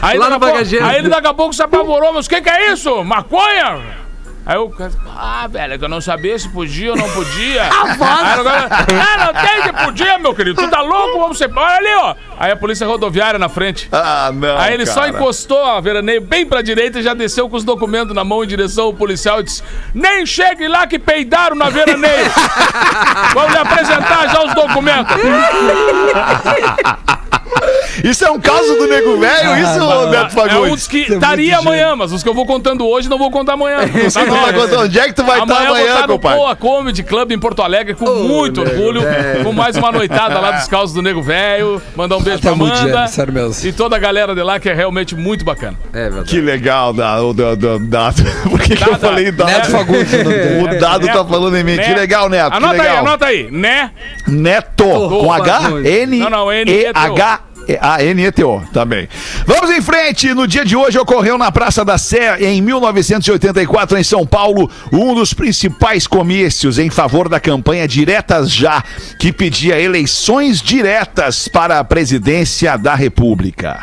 Speaker 5: Aí,
Speaker 2: Lá na
Speaker 5: a
Speaker 2: bagageira.
Speaker 5: aí ele daqui a pouco se apavorou, mas o que que é isso? Maconha? Aí o cara, ah, velho, é que eu não sabia se podia ou não podia. (laughs) Aí o cara, ah, não tem que podia, meu querido, tu tá louco, vamos ser... Olha ali, ó. Aí a polícia rodoviária na frente.
Speaker 1: Ah, não.
Speaker 5: Aí ele só
Speaker 1: cara.
Speaker 5: encostou a veraneio bem pra direita e já desceu com os documentos na mão em direção ao policial e disse: Nem chegue lá que peidaram na veraneio! (laughs) Vamos lhe apresentar já os documentos! (laughs) (laughs)
Speaker 1: Isso é um caso do nego velho, isso, Neto
Speaker 5: É um
Speaker 1: Fagundes?
Speaker 5: dos que estaria amanhã, mas os que eu vou contando hoje não vou contar amanhã.
Speaker 1: Você não vai contar onde é que tu vai estar
Speaker 5: Amanhã eu vou
Speaker 1: amanhã, compadre?
Speaker 5: Poa Comedy Club em Porto Alegre com muito orgulho, com mais uma noitada lá dos causos do Nego Velho. Mandar um beijo
Speaker 6: Até
Speaker 5: pra Amanda.
Speaker 6: sério mesmo.
Speaker 5: E toda a galera de lá que é realmente muito bacana.
Speaker 2: É verdade.
Speaker 1: Que legal, da, o da, da, da- (laughs) Por que, que eu falei dado?
Speaker 6: Neto Fagundes, o nome dele. (laughs)
Speaker 1: O dado tá falando em mim. Que legal, Neto.
Speaker 5: Anota
Speaker 1: que legal.
Speaker 5: aí, anota aí. Né?
Speaker 1: Neto. Com H? N.
Speaker 5: Não, não,
Speaker 1: E
Speaker 5: N-E-T-O.
Speaker 1: H. A N-E-T-O, tá bem. Vamos em frente. No dia de hoje ocorreu na Praça da Sé, em 1984, em São Paulo, um dos principais comícios em favor da campanha Diretas Já, que pedia eleições diretas para a presidência da República.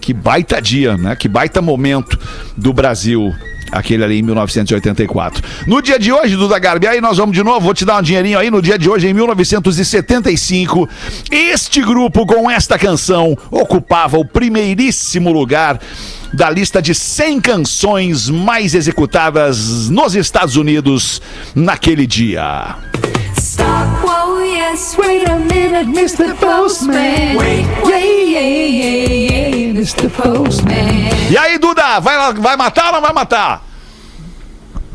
Speaker 1: Que baita dia, né? Que baita momento do Brasil. Aquele ali em 1984. No dia de hoje, Duda Garbi, aí nós vamos de novo, vou te dar um dinheirinho aí. No dia de hoje, em 1975, este grupo com esta canção ocupava o primeiríssimo lugar da lista de 100 canções mais executadas nos Estados Unidos naquele dia.
Speaker 3: Stop, yes, wait a minute, Mr. Postman. Wait, wait, yeah, yeah, yeah, Mr. Postman.
Speaker 1: E aí, Duda, vai, vai matar ou não vai matar?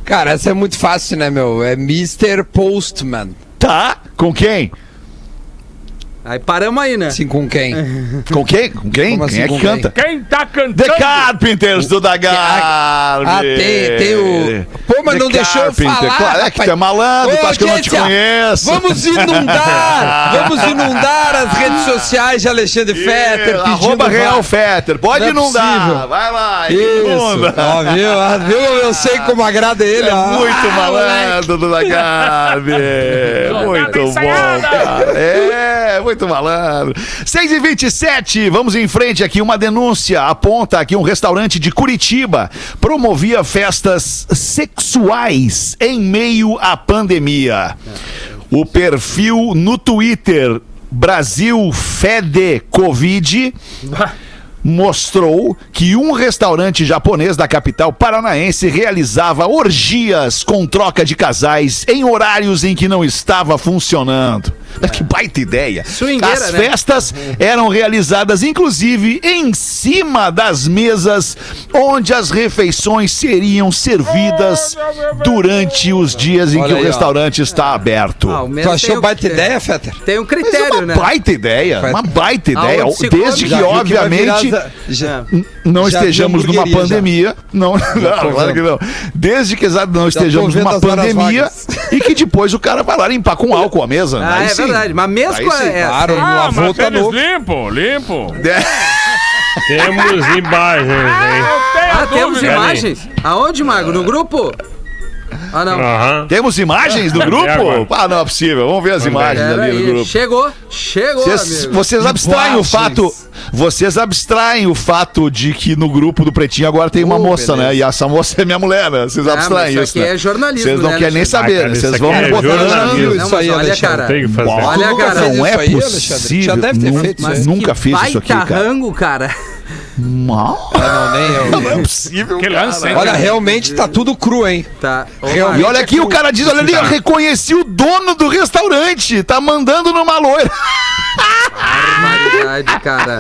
Speaker 6: Cara, essa é muito fácil, né, meu? É Mr. Postman.
Speaker 1: Tá? Com quem?
Speaker 2: Aí paramos aí, né?
Speaker 6: Assim, com quem? (laughs)
Speaker 1: Com quem? Com quem?
Speaker 6: Como
Speaker 1: quem
Speaker 6: assim,
Speaker 1: é que
Speaker 6: com
Speaker 1: canta?
Speaker 5: Quem tá cantando?
Speaker 1: The Carpenters do da Garbi.
Speaker 6: Ah, tem, tem o. Pô, mas
Speaker 1: The
Speaker 6: não deixou eu
Speaker 1: Carpenter.
Speaker 6: falar.
Speaker 1: Claro, é que tu é malandro, tu acha que eu não te conheço.
Speaker 6: Vamos inundar! (laughs) vamos inundar as redes sociais de Alexandre Fetter.
Speaker 1: Arroba Real Fetter. Pode
Speaker 6: Não é
Speaker 1: inundar.
Speaker 6: possível.
Speaker 1: Vai lá. Inunda.
Speaker 6: Ó, viu? Ah, viu? Eu sei como agrada ele.
Speaker 1: É
Speaker 6: ó.
Speaker 1: muito
Speaker 6: Ah,
Speaker 1: malandro do da Garbi. Muito bom,
Speaker 5: ensaiada.
Speaker 1: cara. É, muito malandro. 6 e 27 vamos em frente aqui. Uma denúncia aponta que um restaurante de Curitiba promovia festas sexuais em meio à pandemia. O perfil no Twitter Brasil Fede Covid mostrou que um restaurante japonês da capital paranaense realizava orgias com troca de casais em horários em que não estava funcionando. Mas que baita ideia.
Speaker 2: Swingueira,
Speaker 1: As
Speaker 2: né?
Speaker 1: festas eram realizadas, inclusive, em cima das mesas onde as refeições seriam servidas durante os dias em
Speaker 6: Olha
Speaker 1: que o
Speaker 6: aí, ó.
Speaker 1: restaurante está aberto.
Speaker 2: Ah, o
Speaker 6: Tu achou
Speaker 2: o-
Speaker 6: baita ideia, Fetter?
Speaker 2: Tem um
Speaker 1: Mas é
Speaker 2: critério,
Speaker 1: uma
Speaker 2: né?
Speaker 1: baita ideia, uma baita ideia.
Speaker 2: Aonde se
Speaker 1: Desde que, obviamente,
Speaker 6: za- já-
Speaker 2: É.
Speaker 1: não
Speaker 6: Já
Speaker 1: estejamos numa
Speaker 6: já.
Speaker 1: pandemia. Não, (laughs) não, claro que não. Desde que exato, não estejamos numa pandemia e que depois o cara vai lá limpar com (laughs) álcool a mesa.
Speaker 2: Ah,
Speaker 1: Aí
Speaker 2: é
Speaker 1: sim.
Speaker 2: Verdade. Mas mesmo
Speaker 1: Aí
Speaker 2: com
Speaker 1: sim.
Speaker 2: é,
Speaker 6: Claro,
Speaker 2: é,
Speaker 5: Ah,
Speaker 6: lavou,
Speaker 5: mas
Speaker 6: tá
Speaker 5: eles
Speaker 6: novo.
Speaker 5: limpo, limpo.
Speaker 4: Temos imagens, hein?
Speaker 2: Ah, temos
Speaker 5: dúvida.
Speaker 2: imagens? Aonde, Mago? No grupo? Ah, não.
Speaker 4: Aham.
Speaker 1: Temos imagens do grupo? Ah, não é possível. Vamos ver as imagens ali
Speaker 2: aí.
Speaker 1: grupo.
Speaker 2: Chegou, chegou,
Speaker 1: Vocês,
Speaker 2: amigo.
Speaker 1: vocês abstraem o fato. Vocês abstraem o fato de que no grupo do Pretinho agora tem uma
Speaker 6: Oh,
Speaker 1: moça,
Speaker 6: beleza.
Speaker 1: né? E essa moça é minha mulher, né? Vocês
Speaker 2: Ah,
Speaker 1: abstraem isso.
Speaker 2: isso aqui
Speaker 1: né?
Speaker 2: é jornalismo,
Speaker 1: Vocês não
Speaker 2: né,
Speaker 1: querem nem saber,
Speaker 4: Ah,
Speaker 1: né? Vocês vão
Speaker 4: é
Speaker 1: botando.
Speaker 6: Isso aí,
Speaker 2: olha, cara.
Speaker 4: Tem que fazer.
Speaker 2: Olha, cara.
Speaker 1: Não é possível.
Speaker 6: Já deve ter feito isso
Speaker 2: Mas
Speaker 6: aí.
Speaker 1: Nunca fiz isso aqui,
Speaker 2: baita
Speaker 1: cara. Mal.
Speaker 6: Ah, não, nem eu.
Speaker 1: Não é possível.
Speaker 6: Olha, realmente tá tudo cru, hein?
Speaker 2: Tá. Ô,
Speaker 6: Realmente.
Speaker 1: E olha aqui, o cara diz: olha ali, eu reconheci o dono do restaurante. Tá mandando numa loira.
Speaker 2: barbaridade, cara.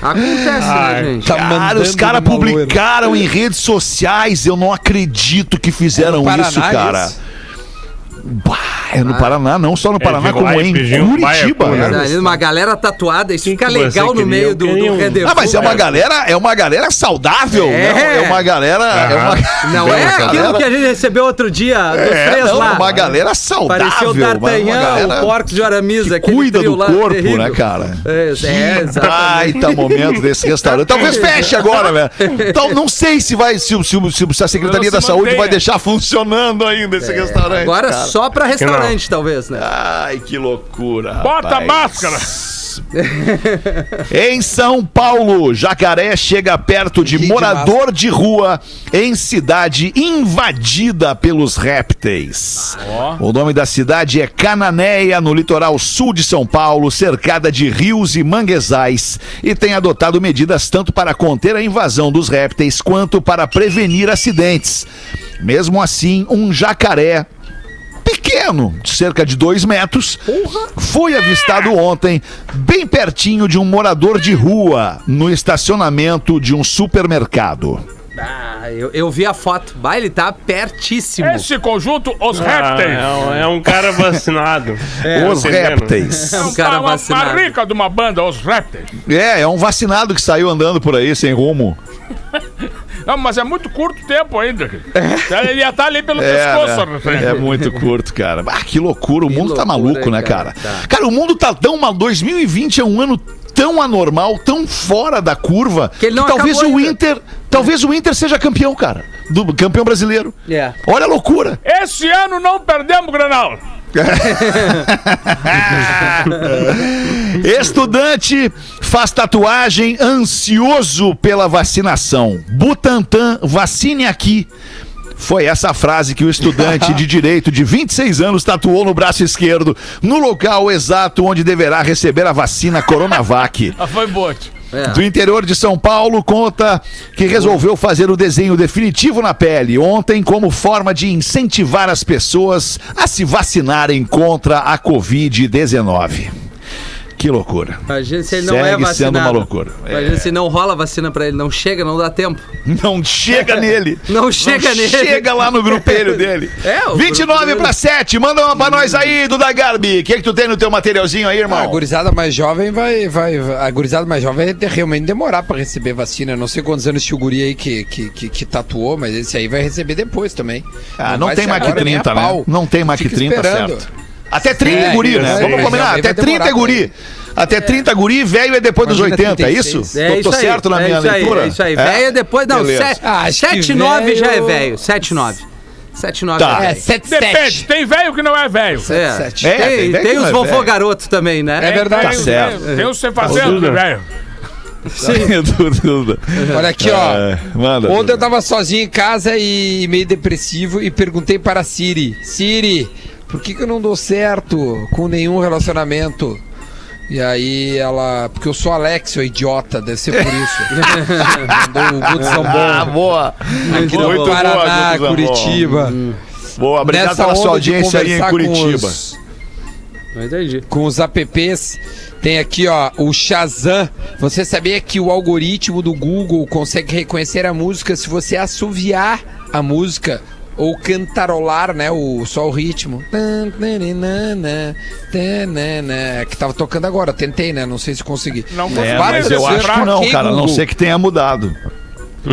Speaker 2: Acontece, né, gente?
Speaker 6: Tá
Speaker 1: Cara,
Speaker 6: mandando
Speaker 1: os caras
Speaker 6: numa loira.
Speaker 1: publicaram em redes sociais. Eu não acredito que fizeram
Speaker 6: É no Paraná,
Speaker 1: isso, cara.
Speaker 6: isso?
Speaker 1: Bah, é no Paraná, não só no Paraná,
Speaker 4: digo,
Speaker 1: como
Speaker 4: lá em
Speaker 1: Curitiba. Né?
Speaker 4: né?
Speaker 2: Uma galera tatuada, isso fica
Speaker 4: que
Speaker 2: legal no meio do, do
Speaker 4: um-.
Speaker 1: Ah, mas é uma galera, é uma galera saudável,
Speaker 2: É.
Speaker 1: né? É uma galera. É uma, (laughs)
Speaker 2: Não é aquilo
Speaker 1: galera-
Speaker 2: que a gente recebeu outro dia dos
Speaker 1: É,
Speaker 2: três
Speaker 1: não,
Speaker 2: lá.
Speaker 1: uma galera saudável.
Speaker 2: Parecia o D'Artagnan,
Speaker 1: galera
Speaker 2: o Porcos de Aramis,
Speaker 1: que cuida do corpo,
Speaker 2: terrível.
Speaker 1: né, cara?
Speaker 2: É, é, exatamente.
Speaker 1: Baita momento desse restaurante. Talvez (laughs) feche agora, né? Então, não sei se vai, se, o- se, o- se o- se a Secretaria da Saúde
Speaker 5: mantenha.
Speaker 1: vai deixar funcionando ainda esse restaurante.
Speaker 2: Agora
Speaker 1: cara.
Speaker 2: Só pra restaurante, talvez, né?
Speaker 1: Ai, que loucura.
Speaker 5: Bota a
Speaker 1: rapaz.
Speaker 5: máscara. (laughs)
Speaker 1: Em São Paulo, jacaré chega perto de
Speaker 6: Que de
Speaker 1: morador de rua em cidade invadida pelos répteis. O nome da cidade é Cananéia, no litoral sul de São Paulo, cercada de rios e manguezais, e tem adotado medidas tanto para conter a invasão dos répteis quanto para prevenir acidentes. Mesmo assim, um jacaré pequeno, de cerca de dois metros, foi avistado ontem, bem pertinho de um morador de rua, no estacionamento de um supermercado.
Speaker 2: Ah, eu, eu vi a foto. Bah, ele tá pertíssimo.
Speaker 5: Esse conjunto, os
Speaker 4: Ah,
Speaker 5: répteis.
Speaker 4: é, um, é um cara vacinado.
Speaker 1: Os
Speaker 4: Tá entendendo?
Speaker 1: répteis.
Speaker 2: É um cara
Speaker 5: uma,
Speaker 2: vacinado.
Speaker 5: uma rica de uma banda, os répteis.
Speaker 1: É, é um vacinado que saiu andando por aí sem rumo. (laughs)
Speaker 5: Não, mas é muito curto tempo ainda. Ele ia estar ali pelo
Speaker 1: É,
Speaker 5: pescoço.
Speaker 1: né?
Speaker 5: refém.
Speaker 1: é muito curto, cara. Ah, que loucura. O mundo tá
Speaker 2: loucura,
Speaker 1: maluco, né,
Speaker 2: cara?
Speaker 1: cara?
Speaker 2: Tá.
Speaker 1: Cara, o mundo tá tão mal. 2020 é um ano tão anormal, tão fora da curva,
Speaker 2: Que não
Speaker 1: talvez o
Speaker 2: ainda.
Speaker 1: Inter, talvez o Inter seja campeão, cara. Do campeão brasileiro.
Speaker 2: É.
Speaker 1: Olha a loucura.
Speaker 5: Esse ano não perdemos o Granal. (laughs)
Speaker 1: Estudante faz tatuagem ansioso pela vacinação. Butantan, vacine aqui. Foi essa frase que o estudante de direito de 26 anos tatuou no braço esquerdo, no local exato onde deverá receber a vacina Coronavac.
Speaker 5: Ah, foi bote.
Speaker 2: É.
Speaker 1: Do interior de São Paulo, conta que resolveu fazer o desenho definitivo na pele ontem como forma de incentivar as pessoas a se vacinarem contra a Covid-19. Que loucura.
Speaker 2: Imagina se ele não
Speaker 1: Segue
Speaker 2: é vacinado.
Speaker 1: sendo uma loucura.
Speaker 2: Imagina se não rola vacina pra ele. Não chega, não dá tempo.
Speaker 1: Não chega (laughs) nele.
Speaker 2: Não chega nele.
Speaker 1: Chega lá no grupelho dele. (laughs)
Speaker 2: É, o
Speaker 1: 29
Speaker 2: grupo
Speaker 1: para 7. Manda uma pra nós aí, Duda Garbi. O que, que tu tem no teu materialzinho aí,
Speaker 6: Ah,
Speaker 1: irmão?
Speaker 6: a gurizada mais jovem vai, vai. A gurizada mais jovem vai realmente demorar pra receber vacina. Não sei quantos anos tinha o guri aí que, que, que, que tatuou, mas esse aí vai receber depois também.
Speaker 1: Ah, não
Speaker 6: vai
Speaker 1: tem mais que
Speaker 6: agora nem a
Speaker 1: 30, né? Não tem mais que
Speaker 6: Fica
Speaker 1: 30,
Speaker 6: esperando.
Speaker 1: certo. Até 30 é
Speaker 6: É,
Speaker 1: guri, né?
Speaker 6: isso,
Speaker 1: Vamos
Speaker 6: é,
Speaker 1: combinar. Até
Speaker 6: vai
Speaker 1: 30 é
Speaker 6: demorar
Speaker 1: guri. Até 30 guri, velho é depois dos
Speaker 6: Imagina
Speaker 1: 80, é
Speaker 6: 36.
Speaker 1: isso?
Speaker 2: É
Speaker 1: tô,
Speaker 2: isso
Speaker 1: tô
Speaker 2: aí,
Speaker 1: certo na
Speaker 2: é
Speaker 1: minha
Speaker 2: isso aí,
Speaker 1: leitura?
Speaker 2: É isso aí. Velho é depois. Não,
Speaker 1: Beleza.
Speaker 6: Ah, acho que
Speaker 2: 7 9 já é
Speaker 6: velho-
Speaker 2: velho. 7 9. 7 9
Speaker 1: Tá.
Speaker 2: é
Speaker 6: É,
Speaker 2: velho.
Speaker 6: 7
Speaker 5: Depende,
Speaker 6: 7
Speaker 5: tem velho que não é velho.
Speaker 2: É.
Speaker 6: sete.
Speaker 1: É,
Speaker 2: Tem,
Speaker 1: tem
Speaker 2: tem, os
Speaker 1: é
Speaker 2: vovô
Speaker 1: velho.
Speaker 2: garoto também, né?
Speaker 6: É verdade.
Speaker 1: Tá
Speaker 5: Tem-
Speaker 1: certo.
Speaker 5: Tem, os (laughs) sem fazendo,
Speaker 4: Duda.
Speaker 5: velho.
Speaker 1: Duda.
Speaker 6: Olha aqui, ó.
Speaker 1: É, manda.
Speaker 6: Ontem eu tava sozinho em casa e meio depressivo e perguntei para a Siri: Siri, por que, que eu não dou certo com nenhum relacionamento? E aí ela. Porque eu sou Alex, ô idiota, deve ser por isso. (laughs) Mandou o Guto
Speaker 1: Ah,
Speaker 6: Zambon.
Speaker 1: boa.
Speaker 6: Aqui
Speaker 1: Muito
Speaker 6: do
Speaker 1: boa,
Speaker 6: Paraná,
Speaker 1: Zambon.
Speaker 6: Curitiba.
Speaker 1: Boa, obrigado
Speaker 6: Nessa
Speaker 1: pela sua audiência aí em
Speaker 6: conversar com
Speaker 1: Curitiba.
Speaker 6: os-
Speaker 2: Não entendi.
Speaker 6: com os apps. Tem aqui, ó, o Shazam. Você sabia que o algoritmo do Google consegue reconhecer a música se você assoviar a música ou cantarolar, né, o só o ritmo. É que tava tocando agora, tentei, né? Não sei se consegui.
Speaker 5: Não
Speaker 1: É,
Speaker 5: consegui
Speaker 1: mas eu acho que não, cara. A não ser que tenha mudado.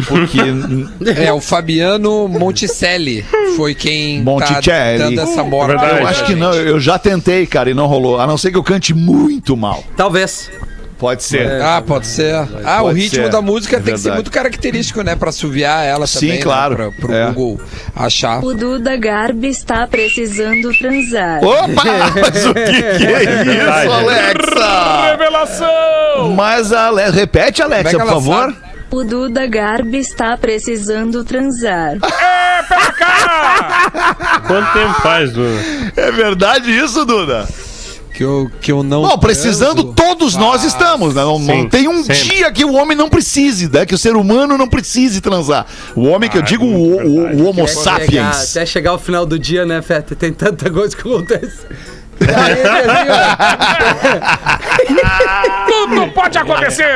Speaker 1: Porque (laughs)
Speaker 6: É, o Fabiano Monticelli foi quem
Speaker 1: Monticelli.
Speaker 6: tá dando essa morte.
Speaker 4: Verdade.
Speaker 1: eu acho que não. Eu já tentei, cara, e não rolou. A não ser que eu cante muito mal.
Speaker 2: Talvez.
Speaker 1: Pode ser.
Speaker 6: Ah, pode ser. Ah, o
Speaker 1: Pode
Speaker 6: ritmo
Speaker 1: ser.
Speaker 6: da música
Speaker 1: É
Speaker 6: tem que ser muito característico, né? Pra assoviar ela
Speaker 1: Sim,
Speaker 6: também.
Speaker 1: claro.
Speaker 6: Né, pra, pro
Speaker 1: É.
Speaker 6: Google achar.
Speaker 7: O Duda Garbi está precisando transar.
Speaker 1: Opa! (laughs) Mas o que, que é isso,
Speaker 4: Verdade.
Speaker 1: Alexa?
Speaker 5: Revelação!
Speaker 1: Mas, Ale... repete,
Speaker 6: é
Speaker 1: Alexa,
Speaker 6: que
Speaker 1: por favor.
Speaker 6: sabe?
Speaker 7: O Duda Garbi está precisando transar.
Speaker 5: É, pela cá!
Speaker 4: Quanto tempo faz, Duda?
Speaker 1: É verdade isso, Duda?
Speaker 6: Que eu, que eu não.
Speaker 1: Bom, precisando,
Speaker 6: transo.
Speaker 1: todos nós estamos, né? Não, não
Speaker 4: Sim,
Speaker 1: tem um
Speaker 4: sempre.
Speaker 1: dia que o homem não precise, né? Que o ser humano não precise transar. O homem que eu
Speaker 4: Ah,
Speaker 1: digo, o, o- o Homo
Speaker 2: Até chegar,
Speaker 1: sapiens.
Speaker 2: até chegar o final do dia, né, Feta? Tem tanta coisa que acontece. (laughs) Assim. (laughs)
Speaker 5: Tudo pode acontecer!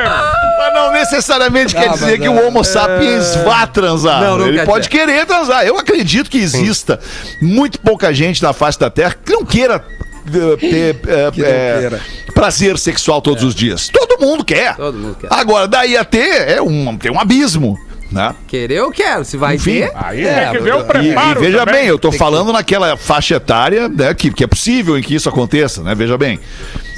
Speaker 1: Mas não necessariamente quer
Speaker 6: Ah,
Speaker 1: dizer que
Speaker 6: é-
Speaker 1: o Homo sapiens vá transar.
Speaker 2: Não, não
Speaker 1: Ele
Speaker 2: quer
Speaker 1: pode querer transar. Eu acredito que exista muito pouca gente na face da Terra que não queira ter (laughs)
Speaker 6: Que queira.
Speaker 1: prazer sexual todos os dias. Todo mundo quer.
Speaker 2: Todo mundo quer.
Speaker 1: Agora, daí a ter é um, tem um abismo. Né?
Speaker 2: Querer eu quero. Se vai
Speaker 1: Enfim.
Speaker 2: ter.
Speaker 5: Aí
Speaker 6: É,
Speaker 5: tem que ver o
Speaker 1: E,
Speaker 5: preparo.
Speaker 1: e veja
Speaker 5: também.
Speaker 1: bem, eu tô falando naquela faixa etária né, que, que é possível em que isso aconteça, né? Veja bem.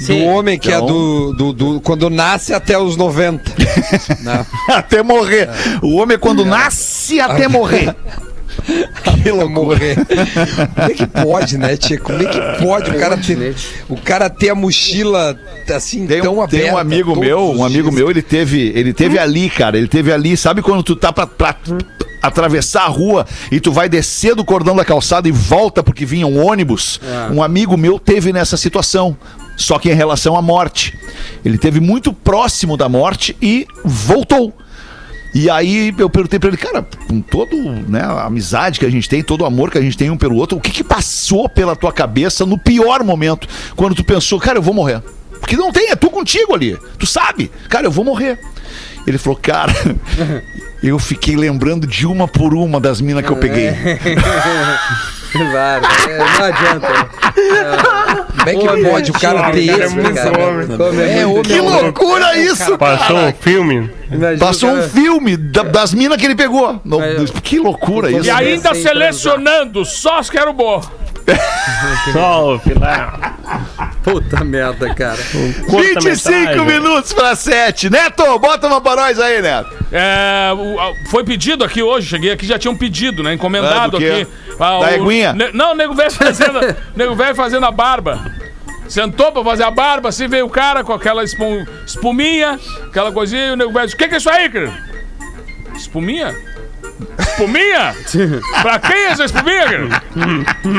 Speaker 6: Do homem que
Speaker 1: Então-
Speaker 6: é do, do, do- Quando nasce até os 90. (laughs) né?
Speaker 1: Até morrer. O homem é quando nasce até morrer. (laughs) (laughs)
Speaker 6: Que morrer. Como é que pode, né, tia? Como é que pode o cara ter, o cara ter a mochila assim
Speaker 1: Tem,
Speaker 6: tão
Speaker 1: um-
Speaker 6: aberta?
Speaker 1: tem um amigo meu, um amigo
Speaker 6: dias?
Speaker 1: meu, ele teve, ele teve ali, cara, ele teve ali, sabe quando tu tá pra, pra atravessar a rua e tu vai descer do cordão da calçada e volta porque vinha um ônibus? Um amigo meu teve nessa situação. Só que em relação à morte. Ele teve muito próximo da morte e voltou. E aí eu perguntei pra ele, cara, com todo né, a amizade que a gente tem, todo o amor que a gente tem um pelo outro, o que que passou pela tua cabeça no pior momento, quando tu pensou, cara, eu vou morrer? Porque não tem, é tu contigo ali. Tu sabe, cara, eu vou morrer. Ele falou, cara, (laughs) eu fiquei lembrando de uma por uma das minas que eu peguei. (laughs)
Speaker 2: Claro, é, não adianta.
Speaker 6: Como é que
Speaker 2: Homem,
Speaker 6: pode o cara ter
Speaker 4: cara é
Speaker 6: esse
Speaker 4: homem.
Speaker 2: Como é
Speaker 6: É
Speaker 2: muito-
Speaker 6: homem,
Speaker 1: Que
Speaker 6: homem.
Speaker 1: loucura isso,
Speaker 4: Passou
Speaker 1: cara!
Speaker 4: um filme.
Speaker 2: Imagina
Speaker 1: Passou
Speaker 2: o
Speaker 1: um
Speaker 2: cara-
Speaker 1: filme da- das minas que ele pegou. No-
Speaker 2: É.
Speaker 1: que loucura isso.
Speaker 5: E ainda selecionando só os que eram bons. (laughs)
Speaker 4: Só o filé.
Speaker 2: Puta merda, cara.
Speaker 1: 25 minutos para 7. Neto, bota uma pra nós aí, Neto.
Speaker 5: É, foi pedido aqui hoje, cheguei aqui, já tinham pedido, né? Encomendado
Speaker 1: Ah,
Speaker 5: aqui. Ah,
Speaker 1: Da
Speaker 5: o-
Speaker 1: eguinha?
Speaker 5: Ne- não, o nego velho fazendo, (laughs) nego velho fazendo a barba. Sentou pra fazer a barba, assim veio o cara com aquela espum- espuminha, aquela coisinha, e o nego velho disse: O que, que é isso aí, querido? Espuminha? Espuminha? pra quem é essa espuminha, querido?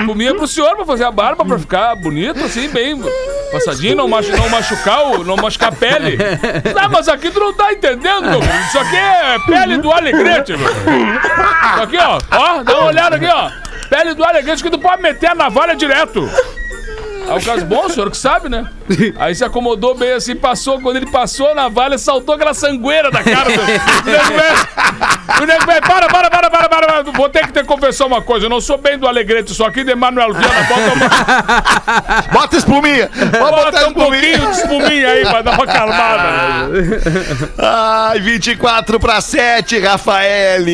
Speaker 5: Espuminha pro senhor pra fazer a barba, pra ficar bonito, assim, bem passadinho, não, machu não machucar o, não machucar a pele. (laughs) Ah, mas aqui tu não tá entendendo, meu. Isso aqui é pele do alegrete, meu. Aqui, ó, ó, dá uma olhada aqui, ó. Pele do alegrete que tu pode meter a navalha direto. Aí o caso, bom, o senhor que sabe, né? Aí se acomodou bem assim, passou. Quando ele passou a navalha, saltou aquela sangueira da cara do nego velho. O nego velho, para, para, para, para, para, para. Vou ter que te confessar uma coisa. Eu não sou bem do Alegrete, sou aqui de Manuel Viana. Bota, uma,
Speaker 1: Bota espuminha. Botar
Speaker 5: bota um pouquinho de espuminha aí pra dar uma calmada.
Speaker 1: Ai, 24 para 7, Rafael. O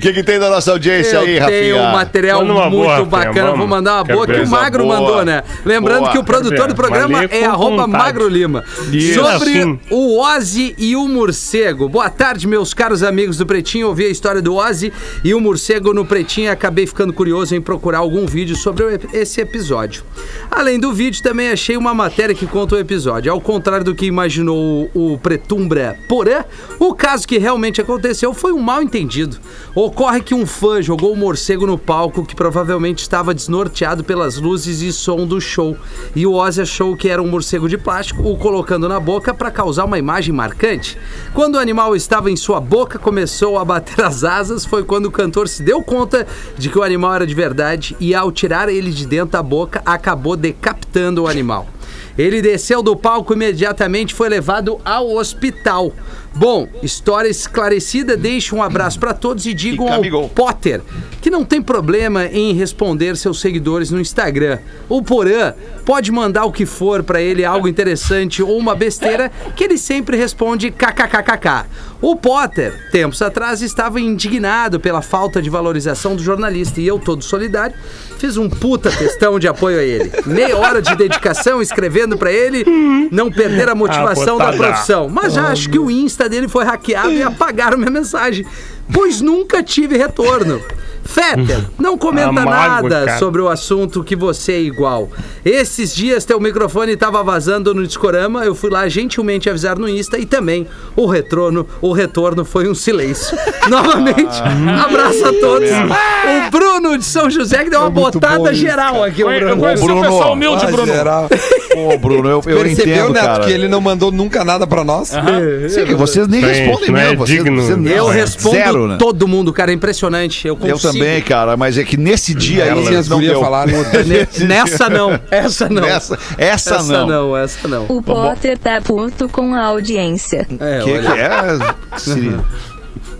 Speaker 1: que, que tem da nossa audiência
Speaker 2: Eu
Speaker 1: aí,
Speaker 2: tenho
Speaker 1: Rafinha?
Speaker 2: um material muito
Speaker 4: boa,
Speaker 2: bacana.
Speaker 4: vamos.
Speaker 2: Vou mandar uma boa que o Magro
Speaker 1: Boa.
Speaker 2: mandou, né? Lembrando
Speaker 1: Boa.
Speaker 2: que o produtor do programa é arroba. Magro Lima.
Speaker 4: Isso.
Speaker 2: Sobre o Ozzy e o morcego. Boa tarde, meus caros amigos do Pretinho. Ouvi a história do Ozzy e o morcego no Pretinho e acabei ficando curioso em procurar algum vídeo sobre esse episódio. Além do vídeo, também achei uma matéria que conta o episódio. Ao contrário do que imaginou o Pretumbra Porã, o caso que realmente aconteceu foi um mal entendido. Ocorre que um fã jogou o morcego no palco que provavelmente estava desnorteado pelas luzes e som do show. E o Ozzy achou que era um morcego de plástico, o colocando na boca para causar uma imagem marcante. Quando o animal estava em sua boca, começou a bater as asas. Foi quando o cantor se deu conta de que o animal era de verdade e, ao tirar ele de dentro da boca, acabou decapitando o animal. Ele desceu do palco e imediatamente foi levado ao hospital. Bom, história esclarecida. Deixo um abraço para todos e digam ao. Potter que não tem problema em responder seus seguidores no Instagram. O Porã pode mandar o que for para ele, algo interessante ou uma besteira, que ele sempre responde kkkk. O Potter, tempos atrás, estava indignado pela falta de valorização do jornalista e eu, todo solidário, fiz um puta textão de apoio a ele. Meia hora de dedicação escrevendo para ele não perder a motivação da
Speaker 4: botada.
Speaker 2: profissão. Mas já acho que o Insta dele foi hackeado e apagaram minha mensagem, pois nunca tive retorno. Fetter, não comenta nada
Speaker 4: cara.
Speaker 2: sobre o assunto que você é igual. Esses dias teu microfone estava vazando no Discorama, eu fui lá gentilmente avisar no Insta e também o retorno, o retorno foi um silêncio. (laughs) Novamente, abraço a todos. O Bruno de São José que deu uma
Speaker 6: É
Speaker 2: botada geral aqui, o
Speaker 5: Eu
Speaker 2: Bruno.
Speaker 5: conheci um
Speaker 1: Bruno.
Speaker 5: pessoal humilde,
Speaker 6: Ah,
Speaker 5: Bruno.
Speaker 6: geral.
Speaker 1: Pô, Bruno, eu, eu
Speaker 6: Percebeu,
Speaker 1: entendo,
Speaker 6: Neto,
Speaker 1: cara.
Speaker 6: que ele não mandou nunca nada pra nós?
Speaker 1: Sim, que vocês nem
Speaker 4: Isso aí,
Speaker 1: respondem
Speaker 4: não é
Speaker 1: mesmo. vocês-
Speaker 4: digno.
Speaker 1: vocês não-
Speaker 2: Eu
Speaker 1: é
Speaker 2: respondo
Speaker 1: Zero, né?
Speaker 2: todo mundo, cara, é impressionante. Eu
Speaker 1: Eu
Speaker 2: consigo.
Speaker 1: Também, cara, mas é que nesse dia aí
Speaker 6: Assim as
Speaker 1: não deu.
Speaker 6: falaram. (laughs)
Speaker 2: Ne- Nessa não, essa não.
Speaker 1: Essa, essa,
Speaker 2: essa
Speaker 1: não.
Speaker 2: não, essa não.
Speaker 7: O Potter tá puto com a audiência.
Speaker 2: É,
Speaker 1: O que,
Speaker 2: olha.
Speaker 1: que é? (laughs)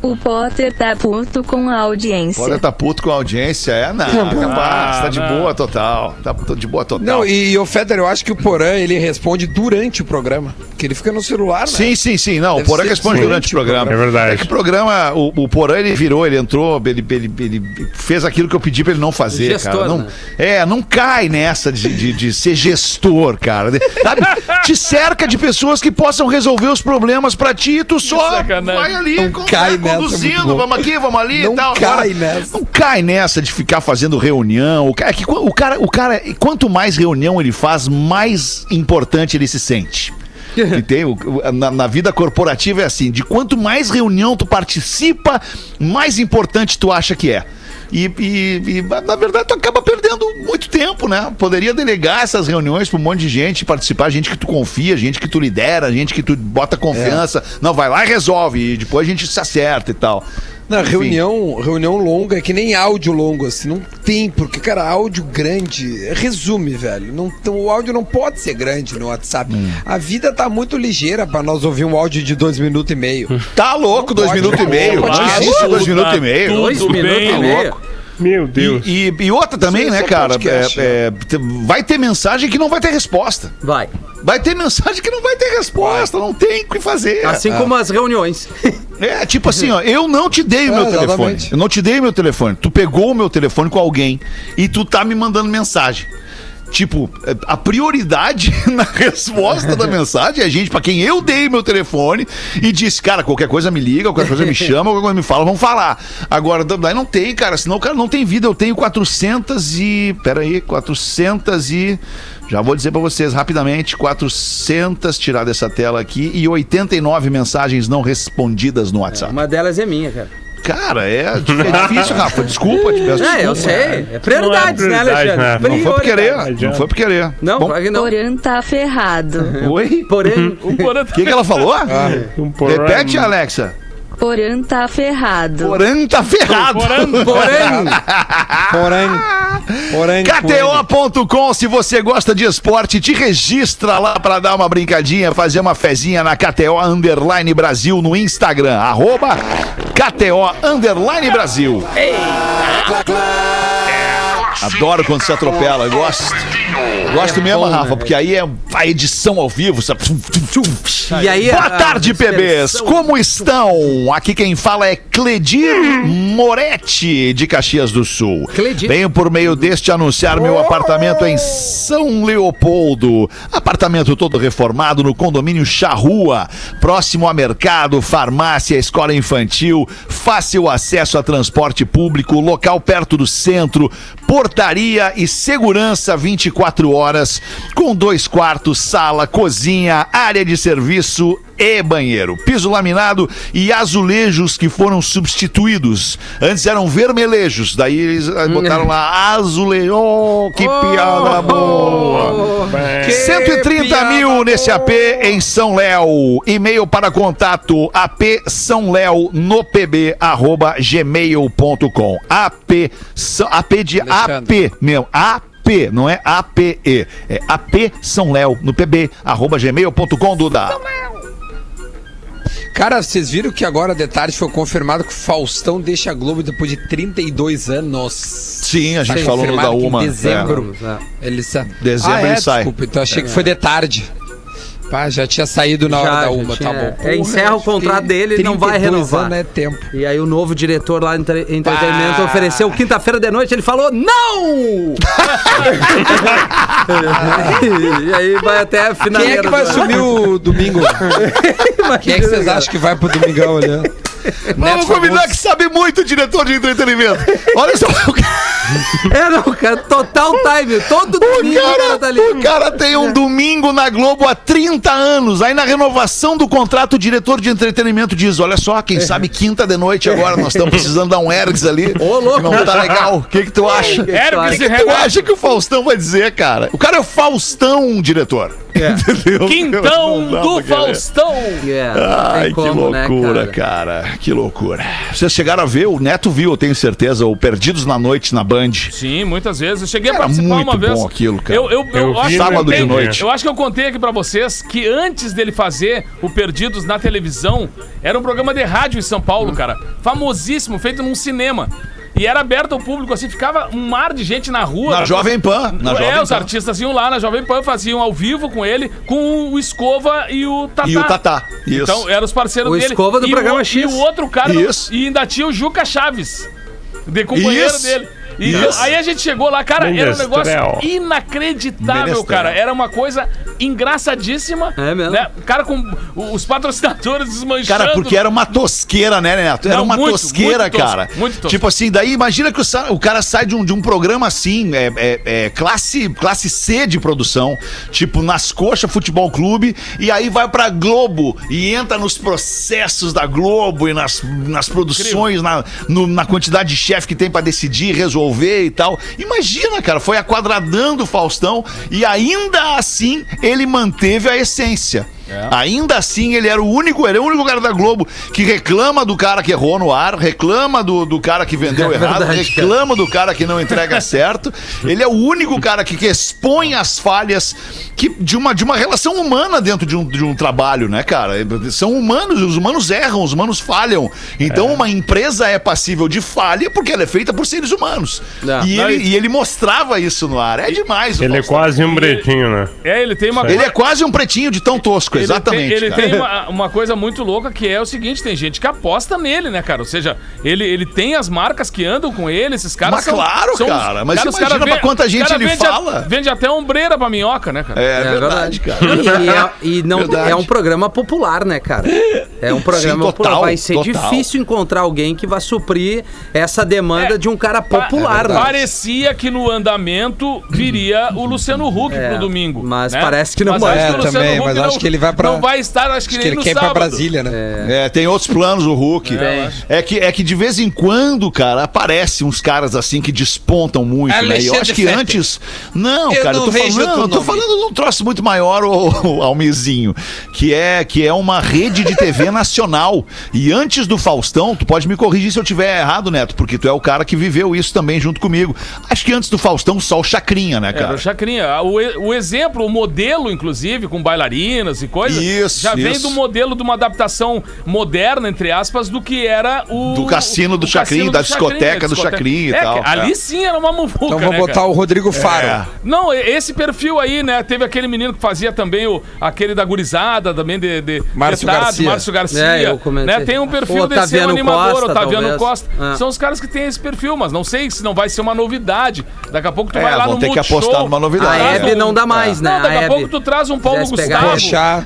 Speaker 7: O Potter tá puto com a audiência.
Speaker 1: Pode tá puto com a audiência, é? Não, capaz, tá de boa total. Tá de boa total.
Speaker 6: Não, e, e o Feder, eu acho que o Porã, ele responde durante o programa. Que ele fica no celular, né?
Speaker 1: Sim, sim, sim. Não,
Speaker 6: Deve
Speaker 1: o Porã responde durante o programa.
Speaker 4: É verdade.
Speaker 1: É que o programa, o, o Porã, ele virou, ele entrou, ele, ele, ele fez aquilo que eu pedi pra ele não fazer,
Speaker 2: Gestor,
Speaker 1: cara. Não,
Speaker 2: né?
Speaker 1: É, não cai nessa de, de, de ser gestor, cara. Sabe? Te cerca de pessoas que possam resolver os problemas pra ti e tu só
Speaker 5: sacanagem.
Speaker 1: vai ali
Speaker 6: Não cai é muito
Speaker 1: conduzindo,
Speaker 6: bom.
Speaker 1: vamos aqui, vamos ali
Speaker 6: Não
Speaker 1: e tal.
Speaker 6: cai nessa.
Speaker 1: Não cai nessa de ficar fazendo reunião. O cara, é que o cara, o cara, quanto mais reunião ele faz, mais importante ele se sente. (laughs) Que tem, na, na vida corporativa é assim: de quanto mais reunião tu participa, mais importante tu acha que é. E, e- e, na verdade, tu acaba perdendo muito tempo, né? Poderia delegar essas reuniões pra um monte de gente participar, gente que tu confia, gente que tu lidera, gente que tu bota confiança. Não, vai lá e resolve. E depois a gente se acerta e tal.
Speaker 6: Não,
Speaker 1: Enfim.
Speaker 6: reunião, reunião longa é que nem áudio longo, assim, não tem, porque, cara, áudio grande resume, velho. Não, então, o áudio não pode ser grande no WhatsApp.
Speaker 1: Hum.
Speaker 6: A vida tá muito ligeira pra nós ouvir um áudio de dois minutos e meio.
Speaker 1: Tá louco, dois
Speaker 6: pode,
Speaker 1: minutos e
Speaker 6: não
Speaker 1: meio.
Speaker 6: pode.
Speaker 1: Não
Speaker 6: Ah,
Speaker 1: existe dois minutos e meio.
Speaker 2: Dois minutos e meio.
Speaker 4: Meu Deus.
Speaker 1: E, e- e outra também, né,
Speaker 6: é
Speaker 1: cara?
Speaker 6: podcast,
Speaker 1: É- é, te- vai ter mensagem que não vai ter resposta.
Speaker 2: Vai.
Speaker 1: Vai ter mensagem que não vai ter resposta. Não tem o que fazer.
Speaker 2: Assim como as reuniões. (laughs)
Speaker 1: É, tipo assim, ó, eu não te dei o
Speaker 6: É,
Speaker 1: meu telefone.
Speaker 6: exatamente.
Speaker 1: Eu não te dei meu telefone. Tu pegou o meu telefone com alguém e tu tá me mandando mensagem. Tipo, a prioridade (laughs) na resposta da mensagem é gente pra quem eu dei meu telefone e disse, cara, qualquer coisa me liga, qualquer coisa me chama, qualquer coisa me fala, vamos falar. Agora, daí não tem, cara, senão o cara não tem vida. Eu tenho 400 e. Pera aí, 400 e. Já vou dizer pra vocês rapidamente: 400, tirar dessa tela aqui, e 89 mensagens não respondidas no WhatsApp.
Speaker 2: Uma delas é minha, cara.
Speaker 1: Cara, é, é difícil, Rafa. Desculpa, te peço
Speaker 2: É, eu
Speaker 1: desculpa.
Speaker 2: sei. É prioridades,
Speaker 4: Não é
Speaker 2: né,
Speaker 4: prioridade,
Speaker 2: Alexandre?
Speaker 4: né?
Speaker 1: Não foi por querer,
Speaker 2: Prioridades.
Speaker 1: não foi por querer.
Speaker 2: Não,
Speaker 1: Bom,
Speaker 2: claro que não.
Speaker 7: Porã tá ferrado.
Speaker 1: Oi?
Speaker 2: Porém,
Speaker 5: O Porã
Speaker 1: O que, que ela falou?
Speaker 4: Um porão.
Speaker 1: Repete, Alexa.
Speaker 7: Porã tá ferrado.
Speaker 1: Porém tá ferrado.
Speaker 2: porém,
Speaker 6: Porém, porém,
Speaker 1: KTO.com, se você gosta de esporte, te registra lá pra dar uma brincadinha, fazer uma fezinha na KTO Underline Brasil no Instagram, arroba KTO Underline Brasil. Adoro quando se atropela, eu gosto. Gosto mesmo,
Speaker 2: bom,
Speaker 1: Rafa,
Speaker 2: né?
Speaker 1: porque aí é a edição ao vivo, sabe?
Speaker 2: E aí,
Speaker 1: Boa
Speaker 2: a-
Speaker 1: tarde,
Speaker 2: a
Speaker 1: bebês. Como estão? Aqui quem fala é Cledir Moretti, de Caxias do Sul.
Speaker 2: Cledir.
Speaker 1: Venho por meio deste anunciar meu apartamento em São Leopoldo. Apartamento todo reformado no condomínio Charrua, próximo a mercado, farmácia, escola infantil, fácil acesso a transporte público, local perto do centro, portaria e segurança 24 horas, com dois quartos, sala, cozinha, área de serviço e banheiro. Piso laminado e azulejos que foram substituídos. Antes eram vermelhejos, daí eles ah, botaram lá azulejo. Oh, que piada boa!
Speaker 4: Bem,
Speaker 1: 130
Speaker 2: piada
Speaker 1: mil nesse
Speaker 2: boa.
Speaker 1: AP em São Léo. E-mail para contato ap São Léo no pb arroba gmail.com. AP, São- AP de
Speaker 6: Alexandre.
Speaker 1: AP, meu, AP, não é APE. É AP São Léo no pb arroba gmail.com, Duda.
Speaker 6: Cara, vocês viram que agora de tarde foi confirmado que o Faustão deixa a Globo depois de 32 anos.
Speaker 1: Sim, a gente
Speaker 6: Foi
Speaker 1: falou no da Uma.
Speaker 6: Em dezembro.
Speaker 2: É.
Speaker 6: Ele sa...
Speaker 1: Dezembro
Speaker 6: ah, é,
Speaker 1: ele sai.
Speaker 6: Desculpa, então achei que foi de tarde. Pá, já tinha saído na hora
Speaker 2: Já,
Speaker 6: da uma,
Speaker 2: tinha-
Speaker 6: tá bom.
Speaker 2: é, encerra o contrato dele, ele não vai
Speaker 6: 32
Speaker 2: renovar.
Speaker 6: anos é tempo.
Speaker 2: E aí o novo diretor lá em entre- entretenimento ofereceu quinta-feira de noite, ele falou não! (laughs) e aí vai até a final.
Speaker 6: Quem é que vai assumir o domingo? (laughs) Quem é que vocês acham que vai pro domingão ali? (laughs)
Speaker 1: Vamos combinar que sabe muito o diretor de entretenimento. Olha só, o (laughs)
Speaker 2: É, cara, total time. Todo domingo o cara,
Speaker 1: cara,
Speaker 2: tá ali.
Speaker 1: o cara tem um domingo na Globo há 30 anos. Aí na renovação do contrato, o diretor de entretenimento diz: Olha só, quem sabe quinta de noite agora, nós estamos (laughs) precisando dar um ergs ali.
Speaker 2: Ô, louco.
Speaker 1: que Não tá legal. O que que tu acha?
Speaker 5: Herpes
Speaker 1: O
Speaker 5: e
Speaker 1: que tu acha que o Faustão vai dizer, cara? O cara é o Faustão, diretor. Entendeu?
Speaker 5: Quintão do. Faustão.
Speaker 2: É, tem
Speaker 1: Ai, que
Speaker 2: como, né,
Speaker 1: loucura, cara? Que loucura. Vocês chegaram a ver, o Neto viu, eu tenho certeza, o Perdidos na Noite na Band.
Speaker 5: Sim, muitas vezes. Eu cheguei
Speaker 1: Era
Speaker 5: a participar
Speaker 1: muito
Speaker 5: uma vez.
Speaker 1: bom aquilo, cara.
Speaker 5: Eu, eu, eu,
Speaker 4: Eu
Speaker 5: acho
Speaker 4: vi
Speaker 5: que eu
Speaker 1: sábado de
Speaker 5: contei-
Speaker 1: noite.
Speaker 5: Eu acho que eu contei aqui pra vocês que antes dele fazer o Perdidos na televisão, era um programa de rádio em São Paulo, cara. Famosíssimo, feito num cinema. E era aberto ao público, assim, ficava um mar de gente na rua.
Speaker 1: Na Jovem Pan. Na
Speaker 5: é,
Speaker 1: Jovem
Speaker 5: os
Speaker 1: Pan.
Speaker 5: artistas iam lá na Jovem Pan, faziam ao vivo com ele, com o Escova e o Tatá.
Speaker 1: E o Tatá. Isso.
Speaker 5: Então, eram os parceiros
Speaker 2: O
Speaker 5: dele.
Speaker 2: Escova do
Speaker 5: e
Speaker 2: programa
Speaker 5: o,
Speaker 2: X.
Speaker 5: E o outro cara,
Speaker 1: Isso.
Speaker 5: e ainda tinha o Juca Chaves, de companheiro
Speaker 1: Isso.
Speaker 5: dele. E
Speaker 1: Isso.
Speaker 5: aí a gente chegou lá, cara, era um negócio inacreditável,
Speaker 1: Menestrel.
Speaker 5: cara. Era uma coisa engraçadíssima.
Speaker 2: É mesmo?
Speaker 5: Né? O cara com os patrocinadores desmanchando.
Speaker 1: Cara, porque era uma tosqueira, né, Neto? Era
Speaker 5: Não,
Speaker 1: uma
Speaker 5: muito,
Speaker 1: tosqueira,
Speaker 5: muito tosco,
Speaker 1: cara.
Speaker 5: muito tosco.
Speaker 1: Tipo assim, daí imagina que o, o cara sai de um, de um programa assim, é, é- é classe, classe C de produção, tipo nas coxas Futebol Clube, e aí vai pra Globo e entra nos processos da Globo e nas, nas produções, na, no- na quantidade de chefe que tem pra decidir, resolver e tal. Imagina, cara, foi aquadradando o Faustão e ainda assim ele manteve a essência. Ainda assim, ele era o único, ele é o único cara da Globo que reclama do cara que errou no ar, reclama do, do cara que vendeu
Speaker 2: É (laughs)
Speaker 1: errado,
Speaker 2: verdade, cara.
Speaker 1: reclama do cara que não entrega (laughs) certo. Ele é o único cara que, que expõe as falhas que, de, uma, de uma relação humana dentro de um, de um trabalho, né, cara? São humanos, os humanos erram, os humanos falham. Então, uma empresa é passível de falha porque ela é feita por seres humanos.
Speaker 2: É.
Speaker 1: E, ele, e ele mostrava isso no ar. É demais o
Speaker 4: Ele é quase um bretinho, né?
Speaker 5: É, ele tem uma
Speaker 1: Ele é quase um pretinho de tão tosco,
Speaker 5: Ele
Speaker 1: exatamente.
Speaker 5: tem, ele
Speaker 1: cara.
Speaker 5: tem uma, uma coisa muito louca que é o seguinte: tem gente que aposta nele, né, cara? Ou seja, ele, ele tem as marcas que andam com ele, esses caras
Speaker 1: Mas
Speaker 5: são.
Speaker 1: claro,
Speaker 5: são os-
Speaker 1: cara, mas
Speaker 5: os
Speaker 1: imagina pra
Speaker 5: ven-
Speaker 1: quanta gente
Speaker 5: cara
Speaker 1: ele
Speaker 5: vende a-
Speaker 1: fala.
Speaker 5: vende até ombreira pra minhoca, né, cara?
Speaker 1: É, verdade, cara.
Speaker 2: E, é, e não,
Speaker 1: Verdade.
Speaker 2: é um programa popular, né, cara? É um programa
Speaker 1: Sim,
Speaker 2: popular.
Speaker 1: total,
Speaker 2: Vai ser
Speaker 1: total.
Speaker 2: difícil encontrar alguém que vá suprir essa demanda
Speaker 5: É,
Speaker 2: de um cara popular, né?
Speaker 5: Parecia que no andamento viria o Luciano Huck
Speaker 2: É,
Speaker 5: pro domingo.
Speaker 2: mas
Speaker 5: né?
Speaker 2: parece que não
Speaker 5: Mas
Speaker 2: vai.
Speaker 6: É,
Speaker 5: o Luciano
Speaker 6: também,
Speaker 5: Huck
Speaker 6: mas
Speaker 5: não,
Speaker 6: acho que ele vai pra-
Speaker 5: Não vai estar, acho que,
Speaker 6: Acho que
Speaker 5: nem
Speaker 6: ele
Speaker 5: no
Speaker 6: quer ir pra. Brasília, né?
Speaker 1: É, tem outros planos o Hulk.
Speaker 2: Tem.
Speaker 1: É que, é que de vez em quando, cara, aparece uns caras assim que despontam muito, né? E eu
Speaker 6: Alexandre
Speaker 1: acho que
Speaker 6: Fetter.
Speaker 1: antes. Não,
Speaker 6: Eu
Speaker 1: cara,
Speaker 6: não
Speaker 1: eu tô falando, eu tô falando de um troço muito maior, o, o Almezinho, que é, que é uma rede de TV (laughs) nacional. E antes do Faustão, tu pode me corrigir se eu tiver errado, Neto, porque tu é o cara que viveu isso também junto comigo. Acho que antes do Faustão, só o Chacrinha, né,
Speaker 5: Era
Speaker 1: cara?
Speaker 5: o Chacrinha. O, e- o exemplo, o modelo, inclusive, com bailarinas e coisas,
Speaker 1: Isso,
Speaker 5: já vem
Speaker 1: isso.
Speaker 5: do modelo de uma adaptação moderna, entre aspas, do que era o.
Speaker 1: Do cassino do
Speaker 5: o
Speaker 1: Chacrinha,
Speaker 5: cassino
Speaker 1: da discoteca do. Chacrinha e
Speaker 5: É,
Speaker 1: tal,
Speaker 5: Ali
Speaker 1: é.
Speaker 5: sim era uma muvuca,
Speaker 6: Então vou
Speaker 5: né,
Speaker 6: botar
Speaker 5: cara?
Speaker 6: o Rodrigo Faro.
Speaker 1: É.
Speaker 5: Não, e- esse perfil aí, né? Teve aquele menino que fazia também o, aquele da gurizada, também de. de
Speaker 6: Márcio Garcia.
Speaker 5: Márcio Garcia.
Speaker 2: É,
Speaker 5: né? Tem um perfil desse
Speaker 2: Otaviano
Speaker 5: animador,
Speaker 2: Costa,
Speaker 5: Otaviano
Speaker 2: talvez.
Speaker 5: Costa.
Speaker 2: É.
Speaker 5: São os caras que têm esse perfil, mas não sei se não vai ser uma novidade. Daqui a pouco tu
Speaker 1: É,
Speaker 5: vai lá
Speaker 1: vão
Speaker 5: no
Speaker 1: ter que
Speaker 5: Multishow,
Speaker 1: apostar numa novidade.
Speaker 2: A Hebe não dá mais, né?
Speaker 5: Não, daqui a, pouco tu traz um Paulo
Speaker 2: Quisesse pegar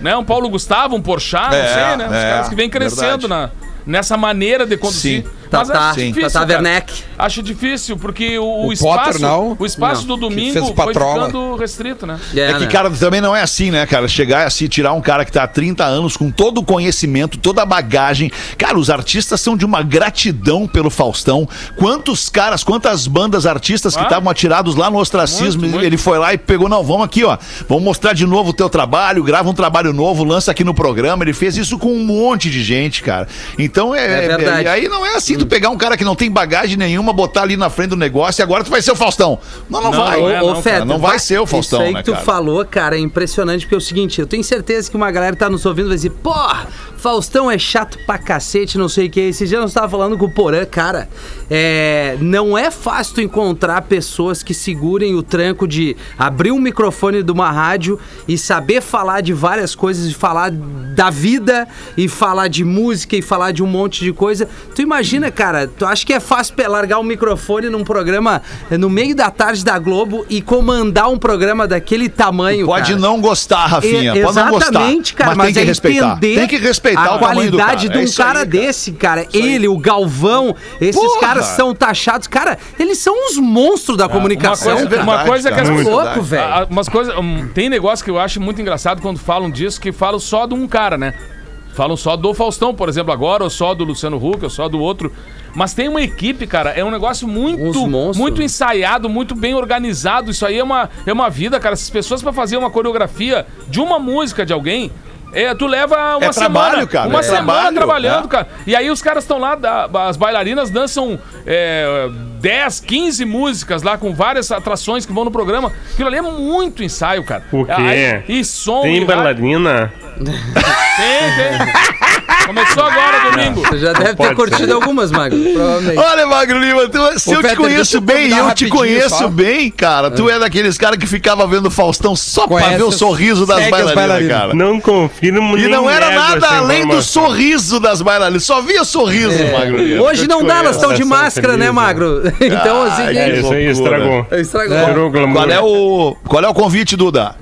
Speaker 5: Né? Um Paulo Gustavo, um Porchat, não
Speaker 1: É,
Speaker 5: sei, né? Os
Speaker 1: é,
Speaker 5: caras que vêm crescendo na, nessa maneira de conduzir.
Speaker 1: Sim.
Speaker 5: Mas
Speaker 2: Tatá,
Speaker 5: acho difícil,
Speaker 2: Tatá
Speaker 5: cara.
Speaker 2: Werneck.
Speaker 5: Acho difícil, porque o, o
Speaker 6: O
Speaker 5: espaço,
Speaker 6: Potter, não?
Speaker 5: o espaço
Speaker 2: Não,
Speaker 5: do domingo
Speaker 6: fez o
Speaker 5: foi
Speaker 6: Patrola.
Speaker 5: ficando restrito, né?
Speaker 1: É que, cara, também não é assim, né, cara? Chegar assim, tirar um cara que tá há 30 anos com todo o conhecimento, toda a bagagem. Cara, os artistas são de uma gratidão pelo Faustão. Quantos caras, quantas bandas artistas que
Speaker 5: Ah.
Speaker 1: estavam atirados lá no ostracismo,
Speaker 5: Muito, muito.
Speaker 1: ele foi lá e pegou, não, vamos aqui, ó. Vamos mostrar de novo o teu trabalho, grava um trabalho novo, lança aqui no programa. Ele fez isso com um monte de gente, cara. Então é.
Speaker 2: É verdade.
Speaker 1: e aí não é assim, tu pegar um cara que não tem bagagem nenhuma, botar ali na frente do negócio e agora tu vai ser o Faustão. Não, não,
Speaker 5: Não,
Speaker 1: vai.
Speaker 5: não é, não,
Speaker 2: Feta,
Speaker 1: não vai ser o Faustão,
Speaker 2: Isso aí
Speaker 1: né,
Speaker 2: que tu
Speaker 1: cara?
Speaker 2: falou, cara, é impressionante, porque é o seguinte, eu tenho certeza que uma galera tá nos ouvindo e vai dizer, porra, Faustão é chato pra cacete, não sei o que. Esse dia nós tava falando com o Porã, cara, é, não é fácil tu encontrar pessoas que segurem o tranco de abrir um microfone de uma rádio e saber falar de várias coisas, e falar da vida, e falar de música, e falar de um monte de coisa. Tu imagina, cara, tu acha que é fácil largar um microfone num programa eh, no meio da tarde da Globo e comandar um programa daquele tamanho,
Speaker 1: Pode
Speaker 2: cara?
Speaker 1: não gostar, Rafinha.
Speaker 2: E-
Speaker 1: pode não gostar.
Speaker 2: Exatamente, cara,
Speaker 1: mas,
Speaker 2: mas,
Speaker 1: tem que
Speaker 2: é
Speaker 1: respeitar.
Speaker 2: entender
Speaker 1: Tem que respeitar
Speaker 2: a
Speaker 1: o
Speaker 2: qualidade
Speaker 1: cara.
Speaker 2: de
Speaker 1: É
Speaker 2: um
Speaker 1: isso aí,
Speaker 2: cara desse, cara. Ele, o Galvão, esses
Speaker 1: Porra!
Speaker 2: caras são taxados. Cara, eles são uns monstros da comunicação.
Speaker 5: uma coisa-
Speaker 2: cara.
Speaker 5: uma coisa que
Speaker 2: é
Speaker 5: as
Speaker 1: muito
Speaker 2: louco,
Speaker 1: verdade.
Speaker 2: velho.
Speaker 5: Umas coisas. tem negócio que eu acho muito engraçado quando falam disso, que falam só de um cara, né? Falam só do Faustão, por exemplo, agora, ou só do Luciano Huck, ou só do outro. Mas tem uma equipe, cara, é um negócio muito, muito ensaiado, muito bem organizado. Isso aí é uma, é uma vida, cara. Essas pessoas pra fazer uma coreografia de uma música de alguém. É, tu leva uma
Speaker 1: É
Speaker 5: semana,
Speaker 1: trabalho, cara,
Speaker 5: uma
Speaker 1: é
Speaker 5: semana
Speaker 1: trabalho,
Speaker 5: trabalhando,
Speaker 1: é.
Speaker 5: cara. E aí os caras estão lá, as bailarinas dançam é, 10, 15 músicas lá com várias atrações que vão no programa. Aquilo ali é muito ensaio, cara.
Speaker 4: O quê?
Speaker 5: Aí- e som.
Speaker 4: Tem
Speaker 5: e
Speaker 4: bailarina?
Speaker 5: Tem, tem. Começou agora, domingo.
Speaker 2: Você já deve ter curtido
Speaker 4: ser.
Speaker 2: algumas, Magro. Provavelmente.
Speaker 1: Olha, Magro Lima, tu- se
Speaker 6: Ô,
Speaker 1: eu te
Speaker 6: Peter,
Speaker 1: conheço
Speaker 6: deixa eu
Speaker 1: bem,
Speaker 6: convidar
Speaker 1: eu te conheço
Speaker 6: só.
Speaker 1: bem, cara. Tu é daqueles caras que ficava vendo Faustão só pra
Speaker 6: Conhece
Speaker 1: ver o sorriso das bailarinas,
Speaker 6: bailarinas.
Speaker 1: cara.
Speaker 4: Não confirmo
Speaker 1: E
Speaker 4: nem
Speaker 1: não era nada além do sorriso das bailarinas. Só via sorriso, Magro Lima.
Speaker 2: Hoje não dá, elas estão de máscara, né,
Speaker 4: felizes.
Speaker 2: Magro? (laughs) Então, assim,
Speaker 4: É, isso aí estragou.
Speaker 2: estragou.
Speaker 4: Tirou o glamour.
Speaker 1: Qual é o, qual é o convite, Duda?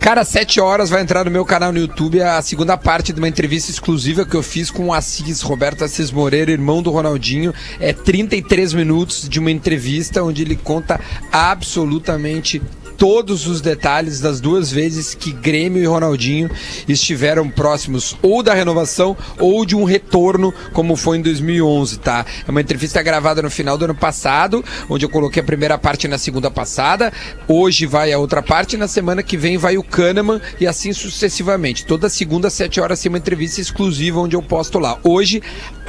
Speaker 6: Cara, às 7 horas vai entrar no meu canal no YouTube a segunda parte de uma entrevista exclusiva que eu fiz com o Assis, Roberto Assis Moreira, irmão do Ronaldinho. É 33 minutos de uma entrevista onde ele conta absolutamente todos os detalhes das duas vezes que Grêmio e Ronaldinho estiveram próximos ou da renovação ou de um retorno, como foi em 2011, tá? É uma entrevista gravada no final do ano passado, onde eu coloquei a primeira parte na segunda passada. Hoje vai a outra parte, na semana que vem vai o Kahneman e assim sucessivamente. Toda segunda, às 7 horas, tem uma entrevista exclusiva onde eu posto lá. Hoje,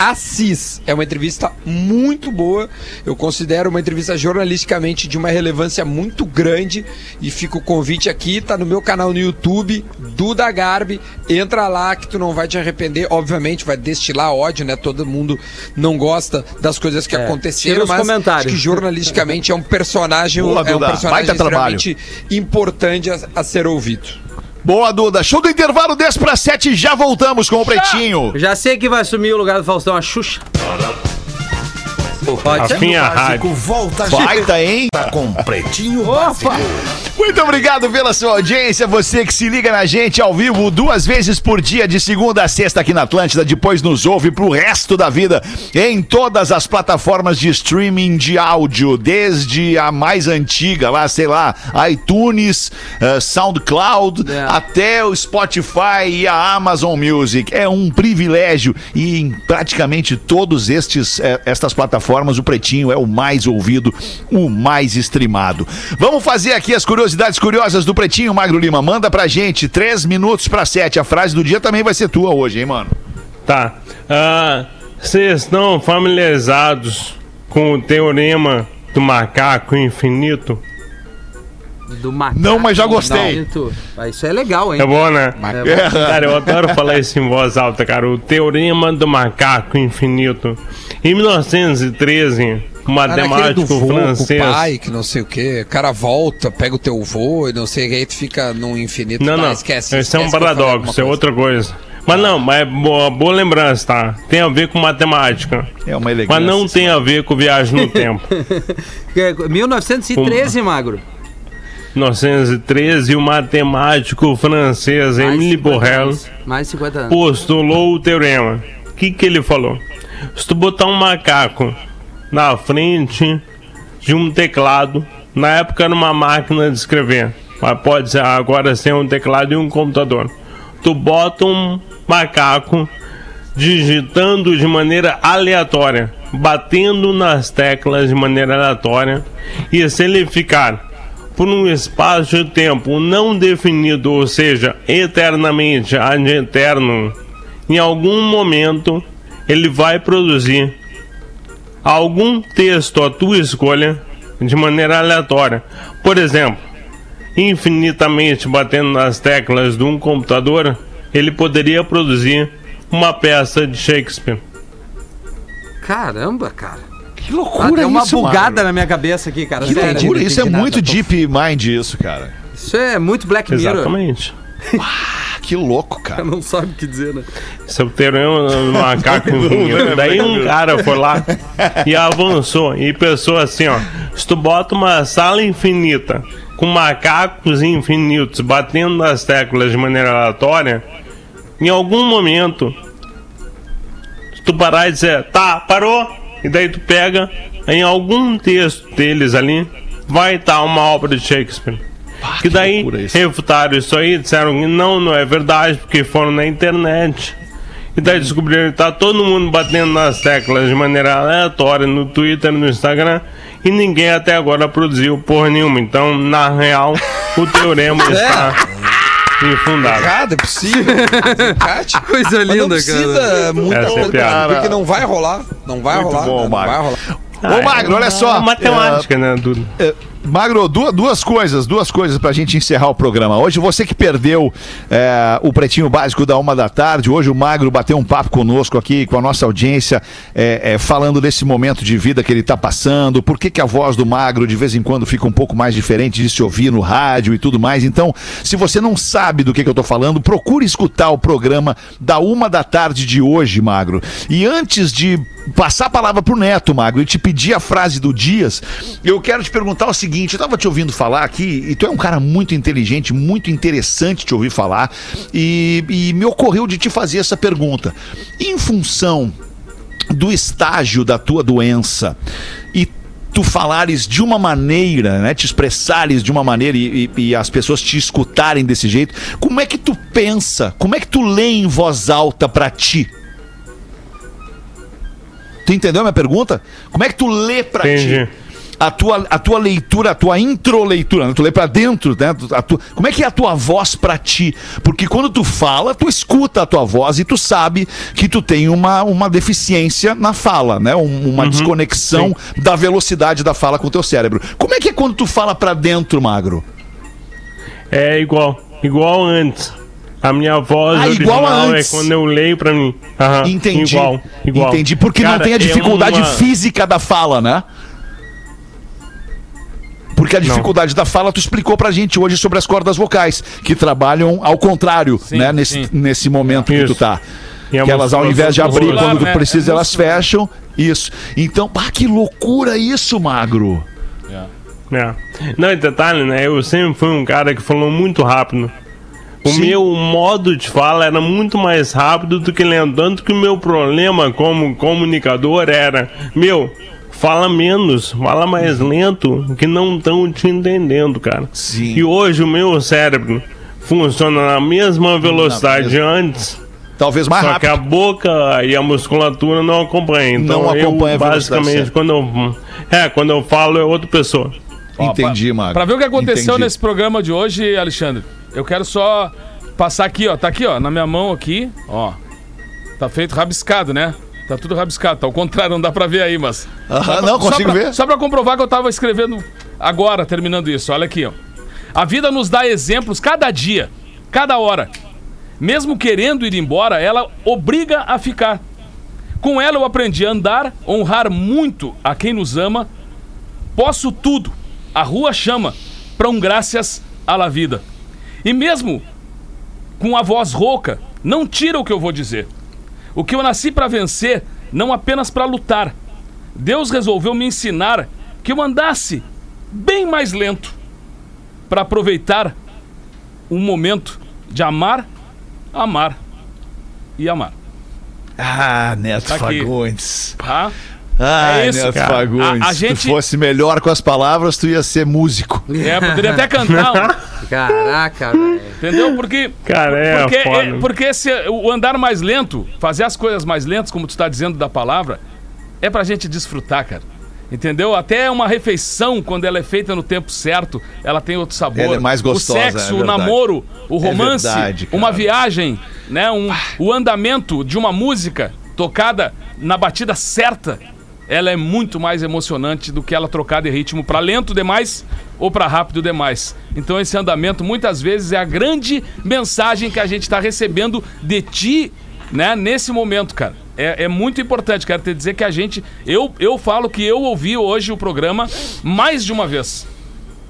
Speaker 6: Assis. É uma entrevista muito boa. Eu considero uma entrevista jornalisticamente de uma relevância muito grande. E fica o convite aqui, tá no meu canal no YouTube, Duda Garbi. Entra lá que tu não vai te arrepender. Obviamente, vai destilar ódio, né? Todo mundo não gosta das coisas que
Speaker 2: É,
Speaker 6: aconteceram, mas
Speaker 2: comentários.
Speaker 6: acho que jornalisticamente é um personagem,
Speaker 1: Boa,
Speaker 6: é um personagem extremamente importante a, a ser ouvido.
Speaker 1: Boa, Duda. Show do intervalo 10 para 7. Já voltamos com o Pretinho.
Speaker 2: Já sei que vai assumir o lugar do Faustão, a Xuxa. Pode ser?
Speaker 4: Afim a rádio.
Speaker 8: volta já
Speaker 1: Baita, hein?
Speaker 8: com Pretinho
Speaker 2: Opa!
Speaker 1: Muito obrigado pela sua audiência, você que se liga na gente ao vivo duas vezes por dia, de segunda a sexta aqui na Atlântida, depois nos ouve pro resto da vida em todas as plataformas de streaming de áudio, desde a mais antiga, lá, sei lá, iTunes, eh, SoundCloud,
Speaker 2: É.
Speaker 1: até o Spotify e a Amazon Music. É um privilégio e em praticamente todos estes eh, estas plataformas o Pretinho é o mais ouvido, o mais streamado. Vamos fazer aqui as curiosidades curiosas do Pretinho, Magro Lima. Manda pra gente, três minutos pra sete. A frase do dia também vai ser tua hoje, hein, mano?
Speaker 4: Tá. Ah, Vocês estão familiarizados com o teorema do macaco infinito?
Speaker 2: Do macaco.
Speaker 1: Não, mas já gostei.
Speaker 2: Não. Isso é legal, hein?
Speaker 4: É bom, né?
Speaker 2: É bom.
Speaker 4: Cara, eu adoro falar isso em voz alta, cara. O teorema do macaco infinito. Em 1913, um
Speaker 6: Cara,
Speaker 4: matemático
Speaker 6: vô com o
Speaker 4: francês.
Speaker 6: pai, que não sei o que. O cara volta, pega o teu vô e não sei o que, aí tu fica num infinito.
Speaker 4: Não,
Speaker 6: Tá,
Speaker 4: não.
Speaker 6: Esquece.
Speaker 4: Esse é um paradoxo, é outra coisa. Mas não, mas é boa, boa lembrança, tá? Tem a ver com matemática.
Speaker 1: É uma elegância.
Speaker 4: Mas não tem a ver com viagem no tempo. (laughs)
Speaker 2: É, 1913, Magro.
Speaker 4: 1913, o matemático francês
Speaker 2: Mais
Speaker 4: Émile
Speaker 2: 50
Speaker 4: Borel
Speaker 2: anos. Mais 50 anos.
Speaker 4: postulou o teorema. O que, que ele falou? Se tu botar um macaco na frente de um teclado, na época era uma máquina de escrever, mas pode ser agora ser um teclado e um computador. Tu bota um macaco digitando de maneira aleatória, batendo nas teclas de maneira aleatória, e se ele ficar por um espaço de tempo não definido, ou seja, eternamente ad eterno, em algum momento ele vai produzir algum texto à tua escolha de maneira aleatória. Por exemplo, infinitamente batendo nas teclas de um computador, ele poderia produzir uma peça de Shakespeare.
Speaker 2: Caramba, cara.
Speaker 1: Que
Speaker 2: Ah,
Speaker 1: loucura
Speaker 2: tem uma
Speaker 1: isso,
Speaker 2: bugada
Speaker 1: Magro.
Speaker 2: na minha cabeça aqui, cara.
Speaker 1: Que
Speaker 2: Sério.
Speaker 1: loucura, isso é muito deep mind isso, cara.
Speaker 2: Isso é muito Black Mirror.
Speaker 4: Exatamente.
Speaker 1: Ah, que louco, (laughs) cara.
Speaker 2: Não sabe o que dizer, né?
Speaker 4: Seu terreno do macaco (laughs) infinito. Daí um cara foi lá e avançou e pensou assim, ó. Se tu bota uma sala infinita com macacos infinitos batendo nas teclas de maneira aleatória, em algum momento, se tu parar e dizer, tá, parou, e daí tu pega em algum texto deles ali, vai estar uma obra de Shakespeare. que daí
Speaker 1: isso.
Speaker 4: refutaram isso aí, disseram que não, não é verdade, porque foram na internet. E daí descobriram que tá todo mundo batendo nas teclas de maneira aleatória no Twitter, no Instagram, e ninguém até agora produziu porra nenhuma. Então, na real, o (laughs) teorema está infundado.
Speaker 6: Errado, é possível. Desempate. (laughs)
Speaker 2: Coisa
Speaker 6: Mas não
Speaker 2: linda,
Speaker 6: precisa
Speaker 2: cara.
Speaker 6: muito
Speaker 4: Essa é a
Speaker 6: tempo,
Speaker 4: piada.
Speaker 6: porque não vai rolar. Não vai
Speaker 1: Muito
Speaker 6: rolar.
Speaker 1: bom,
Speaker 6: não
Speaker 1: Magro.
Speaker 6: vai rolar.
Speaker 1: Ô, Magro, olha só.
Speaker 4: É matemática, né, Duda?
Speaker 1: É, Magro, duas, duas coisas, duas coisas pra gente encerrar o programa. Hoje, você que perdeu é, o Pretinho Básico da uma da tarde, hoje o Magro bateu um papo conosco aqui, com a nossa audiência, é, é, falando desse momento de vida que ele tá passando, por que, que a voz do Magro de vez em quando fica um pouco mais diferente de se ouvir no rádio e tudo mais. Então, se você não sabe do que, que eu tô falando, procure escutar o programa da uma da tarde de hoje, Magro. E antes de passar a palavra pro Neto, Magro, e te pedir a frase do Dias, eu quero te perguntar o seguinte: eu tava te ouvindo falar aqui, e tu é um cara muito inteligente, muito interessante te ouvir falar, e, e me ocorreu de te fazer essa pergunta. Em função do estágio da tua doença e tu falares de uma maneira, né, te expressares de uma maneira e, e- e as pessoas te escutarem desse jeito, como é que tu pensa? Como é que tu lê em voz alta pra ti? Tu entendeu a minha pergunta? Como é que tu lê pra
Speaker 4: Entendi.
Speaker 1: ti? A tua, a tua leitura, a tua introleitura, né? tu lê pra dentro, né? Tu- como é que é a tua voz pra ti? Porque quando tu fala, tu escuta a tua voz e tu sabe que tu tem uma, uma deficiência na fala, né? Um- uma desconexão da velocidade da fala com o teu cérebro. Como é que é quando tu fala pra dentro, Magro?
Speaker 4: É igual, igual antes. A minha voz
Speaker 1: Ah, igual a
Speaker 4: original
Speaker 1: antes.
Speaker 4: é quando eu leio pra mim. Aham,
Speaker 1: Entendi.
Speaker 4: Igual, igual.
Speaker 1: Entendi. Porque não
Speaker 4: Cara,
Speaker 1: tem a
Speaker 4: é
Speaker 1: dificuldade
Speaker 4: uma-
Speaker 1: física da fala, né? Porque a dificuldade da fala tu explicou pra gente hoje sobre as cordas vocais, que trabalham ao contrário,
Speaker 5: Sim,
Speaker 1: né? Nesse,
Speaker 5: sim.
Speaker 1: nesse momento que tu
Speaker 4: Isso.
Speaker 1: tá.
Speaker 4: E a
Speaker 1: Que elas, ao invés de abrir
Speaker 5: musculação
Speaker 1: quando tu
Speaker 5: né?
Speaker 1: precisa,
Speaker 5: É
Speaker 1: elas
Speaker 5: muscular.
Speaker 1: fecham. Isso. Então, pá, que loucura isso, Magro.
Speaker 4: É. Não, e detalhe, né? Eu sempre fui um cara que falou muito rápido. O
Speaker 1: Sim.
Speaker 4: meu modo de fala era muito mais rápido do que lento. Tanto que o meu problema como comunicador era: meu, fala menos, fala mais lento, que não estão te entendendo, cara.
Speaker 1: Sim.
Speaker 4: E hoje o meu cérebro funciona na mesma velocidade de antes.
Speaker 1: Talvez mais
Speaker 4: Só que
Speaker 1: rápido.
Speaker 4: a boca e a musculatura não acompanham. Então
Speaker 1: Não acompanha
Speaker 4: eu, basicamente, quando eu. É, quando eu falo é outra pessoa.
Speaker 1: Entendi, Magro.
Speaker 5: Pra ver o que aconteceu
Speaker 1: Entendi.
Speaker 5: nesse programa de hoje, Alexandre, eu quero só passar aqui, ó. Tá aqui, ó, na minha mão aqui, ó. Tá feito rabiscado, né? Tá tudo rabiscado. Tá ao contrário, não dá pra ver aí, mas.
Speaker 1: Aham,
Speaker 5: Só pra-
Speaker 1: não, consigo
Speaker 5: pra-
Speaker 1: ver.
Speaker 5: Só pra comprovar que eu tava escrevendo agora, terminando isso. Olha aqui, ó. A vida nos dá exemplos cada dia, cada hora. Mesmo querendo ir embora, ela obriga a ficar. Com ela eu aprendi a andar, honrar muito a quem nos ama. Posso tudo. A rua chama. Para um graças à la vida. E mesmo com a voz rouca, não tira o que eu vou dizer. O que eu nasci para vencer, não apenas para lutar. Deus resolveu me ensinar que eu andasse bem mais lento para aproveitar um momento de amar, amar e amar.
Speaker 1: Ah, Neto
Speaker 5: Tá aqui.
Speaker 1: Fagundes. Ai,
Speaker 5: É isso,
Speaker 1: Neto
Speaker 5: cara.
Speaker 1: Fagundes.
Speaker 5: A- a
Speaker 1: Se
Speaker 5: gente-
Speaker 1: tu fosse melhor com as palavras, tu ia ser músico.
Speaker 5: É, poderia até cantar, um- (laughs)
Speaker 2: Caraca, velho.
Speaker 5: entendeu? Porque
Speaker 4: Cara, é
Speaker 5: porque, é- porque esse, o andar mais lento, fazer as coisas mais lentas, como tu está dizendo da palavra, é pra gente desfrutar, cara. Entendeu? Até uma refeição, quando ela é feita no tempo certo, ela tem outro sabor.
Speaker 1: Ela é mais gostosa,
Speaker 5: O
Speaker 1: é
Speaker 5: sexo, o
Speaker 1: verdade.
Speaker 5: namoro, o romance,
Speaker 1: verdade, cara.
Speaker 5: uma viagem, né? Um, o andamento de uma música tocada na batida certa, ela é muito mais emocionante do que ela trocada em ritmo pra lento demais ou pra rápido demais. Então esse andamento muitas vezes é a grande mensagem que a gente tá recebendo de ti, né, nesse momento, cara. É, é muito importante, quero te dizer que a gente. Eu, eu falo que eu ouvi hoje o programa mais de uma vez.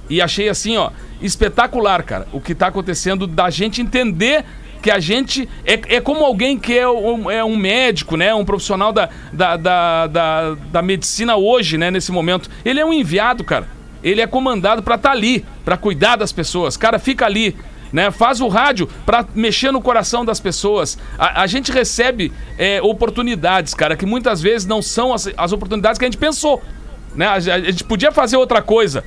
Speaker 5: E achei assim, ó, espetacular, cara, o que tá acontecendo da gente entender que a gente é, é como alguém que é um, é um médico, né? Um profissional da, da, da, da, da medicina hoje, né? Nesse momento. Ele é um enviado, cara. Ele é comandado pra estar ali, pra cuidar das pessoas. Cara, fica ali. Né, faz o rádio pra mexer no coração das pessoas. A, a gente recebe é, oportunidades, cara, que muitas vezes não são as, as oportunidades que a gente pensou. Né? A, a gente podia fazer outra coisa.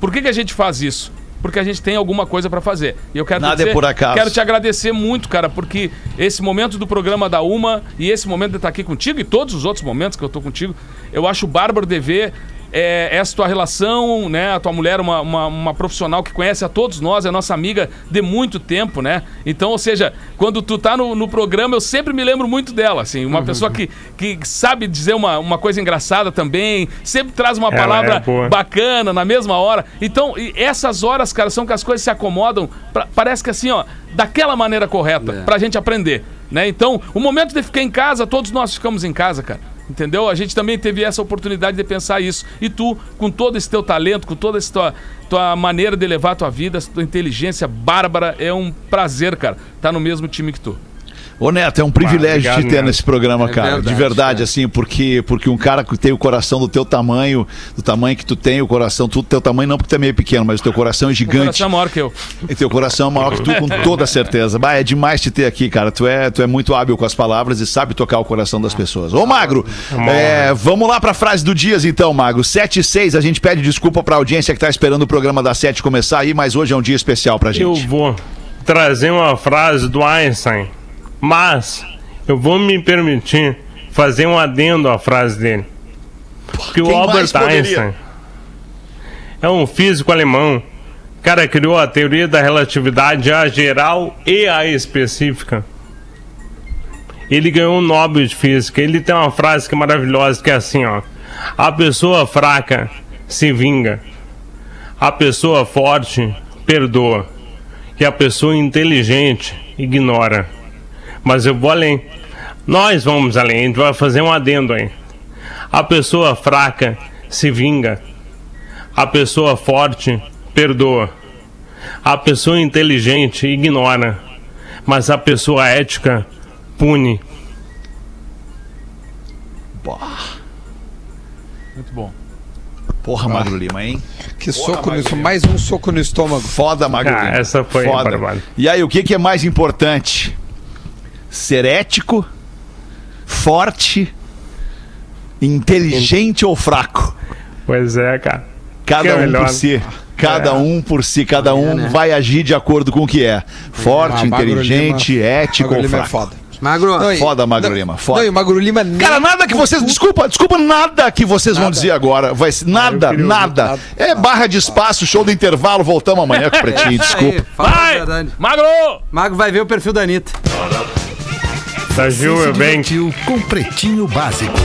Speaker 5: Por que, que a gente faz isso? Porque a gente tem alguma coisa pra fazer. E eu quero te
Speaker 1: Nada é
Speaker 5: dizer-
Speaker 1: por acaso.
Speaker 5: Quero te agradecer muito, cara, porque esse momento do programa da Uma e esse momento de estar aqui contigo e todos os outros momentos que eu tô contigo, eu acho bárbaro de ver é, essa tua relação, né? A tua mulher, uma, uma, uma profissional que conhece a todos nós, é nossa amiga de muito tempo, né? Então, ou seja, quando tu tá no, no programa, eu sempre me lembro muito dela, assim, uma pessoa que, que sabe dizer uma, uma coisa engraçada também, sempre traz uma
Speaker 4: Ela
Speaker 5: palavra
Speaker 4: é
Speaker 5: bacana na mesma hora. Então, e essas horas, cara, são que as coisas se acomodam, pra- parece que assim, ó, daquela maneira correta,
Speaker 2: É.
Speaker 5: pra gente aprender, né? Então, o momento de ficar em casa, todos nós ficamos em casa, cara. Entendeu? A gente também teve essa oportunidade de pensar isso. E tu, com todo esse teu talento, com toda essa tua, tua maneira de levar a tua vida, essa tua inteligência bárbara, é um prazer, cara, estar no mesmo time que tu.
Speaker 1: Ô Neto, é um privilégio
Speaker 4: obrigado
Speaker 1: te ter
Speaker 4: mesmo.
Speaker 1: nesse programa,
Speaker 2: É
Speaker 1: cara. de
Speaker 2: verdade,
Speaker 1: verdade,
Speaker 2: é.
Speaker 1: assim, porque, porque um cara que tem o coração do teu tamanho, do tamanho que tu tem, o coração, tu, teu tamanho não porque tu é meio pequeno, mas o teu coração é
Speaker 5: O
Speaker 1: gigante.
Speaker 5: coração é maior que eu.
Speaker 1: E teu coração é maior que tu, com toda certeza. Bah, é demais te ter aqui, cara. Tu é, tu é muito hábil com as palavras e sabe tocar o coração das pessoas. Ô, Magro, é, vamos lá pra frase do Dias, então, Magro. 7 e 6, a gente pede desculpa pra audiência que tá esperando o programa da 7 começar aí, mas hoje é um dia especial pra
Speaker 4: Eu
Speaker 1: gente.
Speaker 4: vou trazer uma frase do Einstein, mas eu vou me permitir fazer um adendo à frase dele. Porque o
Speaker 1: Quem mais
Speaker 4: Albert? Einstein é um físico alemão. O cara criou a teoria da relatividade a geral e a específica. Ele ganhou o Nobel de Física. Ele tem uma frase que é maravilhosa, que é assim, ó. A pessoa fraca se vinga. A pessoa forte perdoa. E a pessoa inteligente ignora. Mas eu vou além. Nós vamos além. A gente vai fazer um adendo aí. A pessoa fraca se vinga. A pessoa forte perdoa. A pessoa inteligente ignora. Mas a pessoa ética pune.
Speaker 5: Muito bom.
Speaker 1: Porra, Magro Lima, hein?
Speaker 6: Que soco no estômago. Mais um soco no estômago.
Speaker 1: Foda, Magro
Speaker 4: Ah,
Speaker 1: Lima.
Speaker 4: essa foi
Speaker 1: Foda. E aí, o que, que é mais importante? Ser ético, forte, inteligente ou fraco?
Speaker 4: Pois é, cara.
Speaker 1: Cada
Speaker 4: Que é
Speaker 1: um
Speaker 4: melhor.
Speaker 1: por si. Cada
Speaker 4: É.
Speaker 1: um por si, cada um
Speaker 2: né?
Speaker 1: vai agir de acordo com o que é. Forte,
Speaker 6: Ah,
Speaker 1: inteligente,
Speaker 6: Lima-
Speaker 1: ético
Speaker 6: Magro
Speaker 1: ou
Speaker 6: Lima é
Speaker 1: fraco.
Speaker 6: foda.
Speaker 2: Magro,
Speaker 6: Não, e-
Speaker 1: Foda, Magro
Speaker 6: não-
Speaker 1: Lima, foda.
Speaker 6: Não, e o Magro Lima nem-
Speaker 1: Cara, nada que vocês. Desculpa, desculpa, nada que vocês vão dizer agora. Vai ser, nada, nada.
Speaker 6: nada.
Speaker 1: É barra de espaço, show do intervalo. Voltamos amanhã com o Pretinho, (laughs) desculpa.
Speaker 2: aí,
Speaker 5: Vai! Magro!
Speaker 2: Magro vai ver o perfil da Anitta.
Speaker 4: Da
Speaker 8: Se
Speaker 4: Gil bem
Speaker 8: com Pretinho Básico.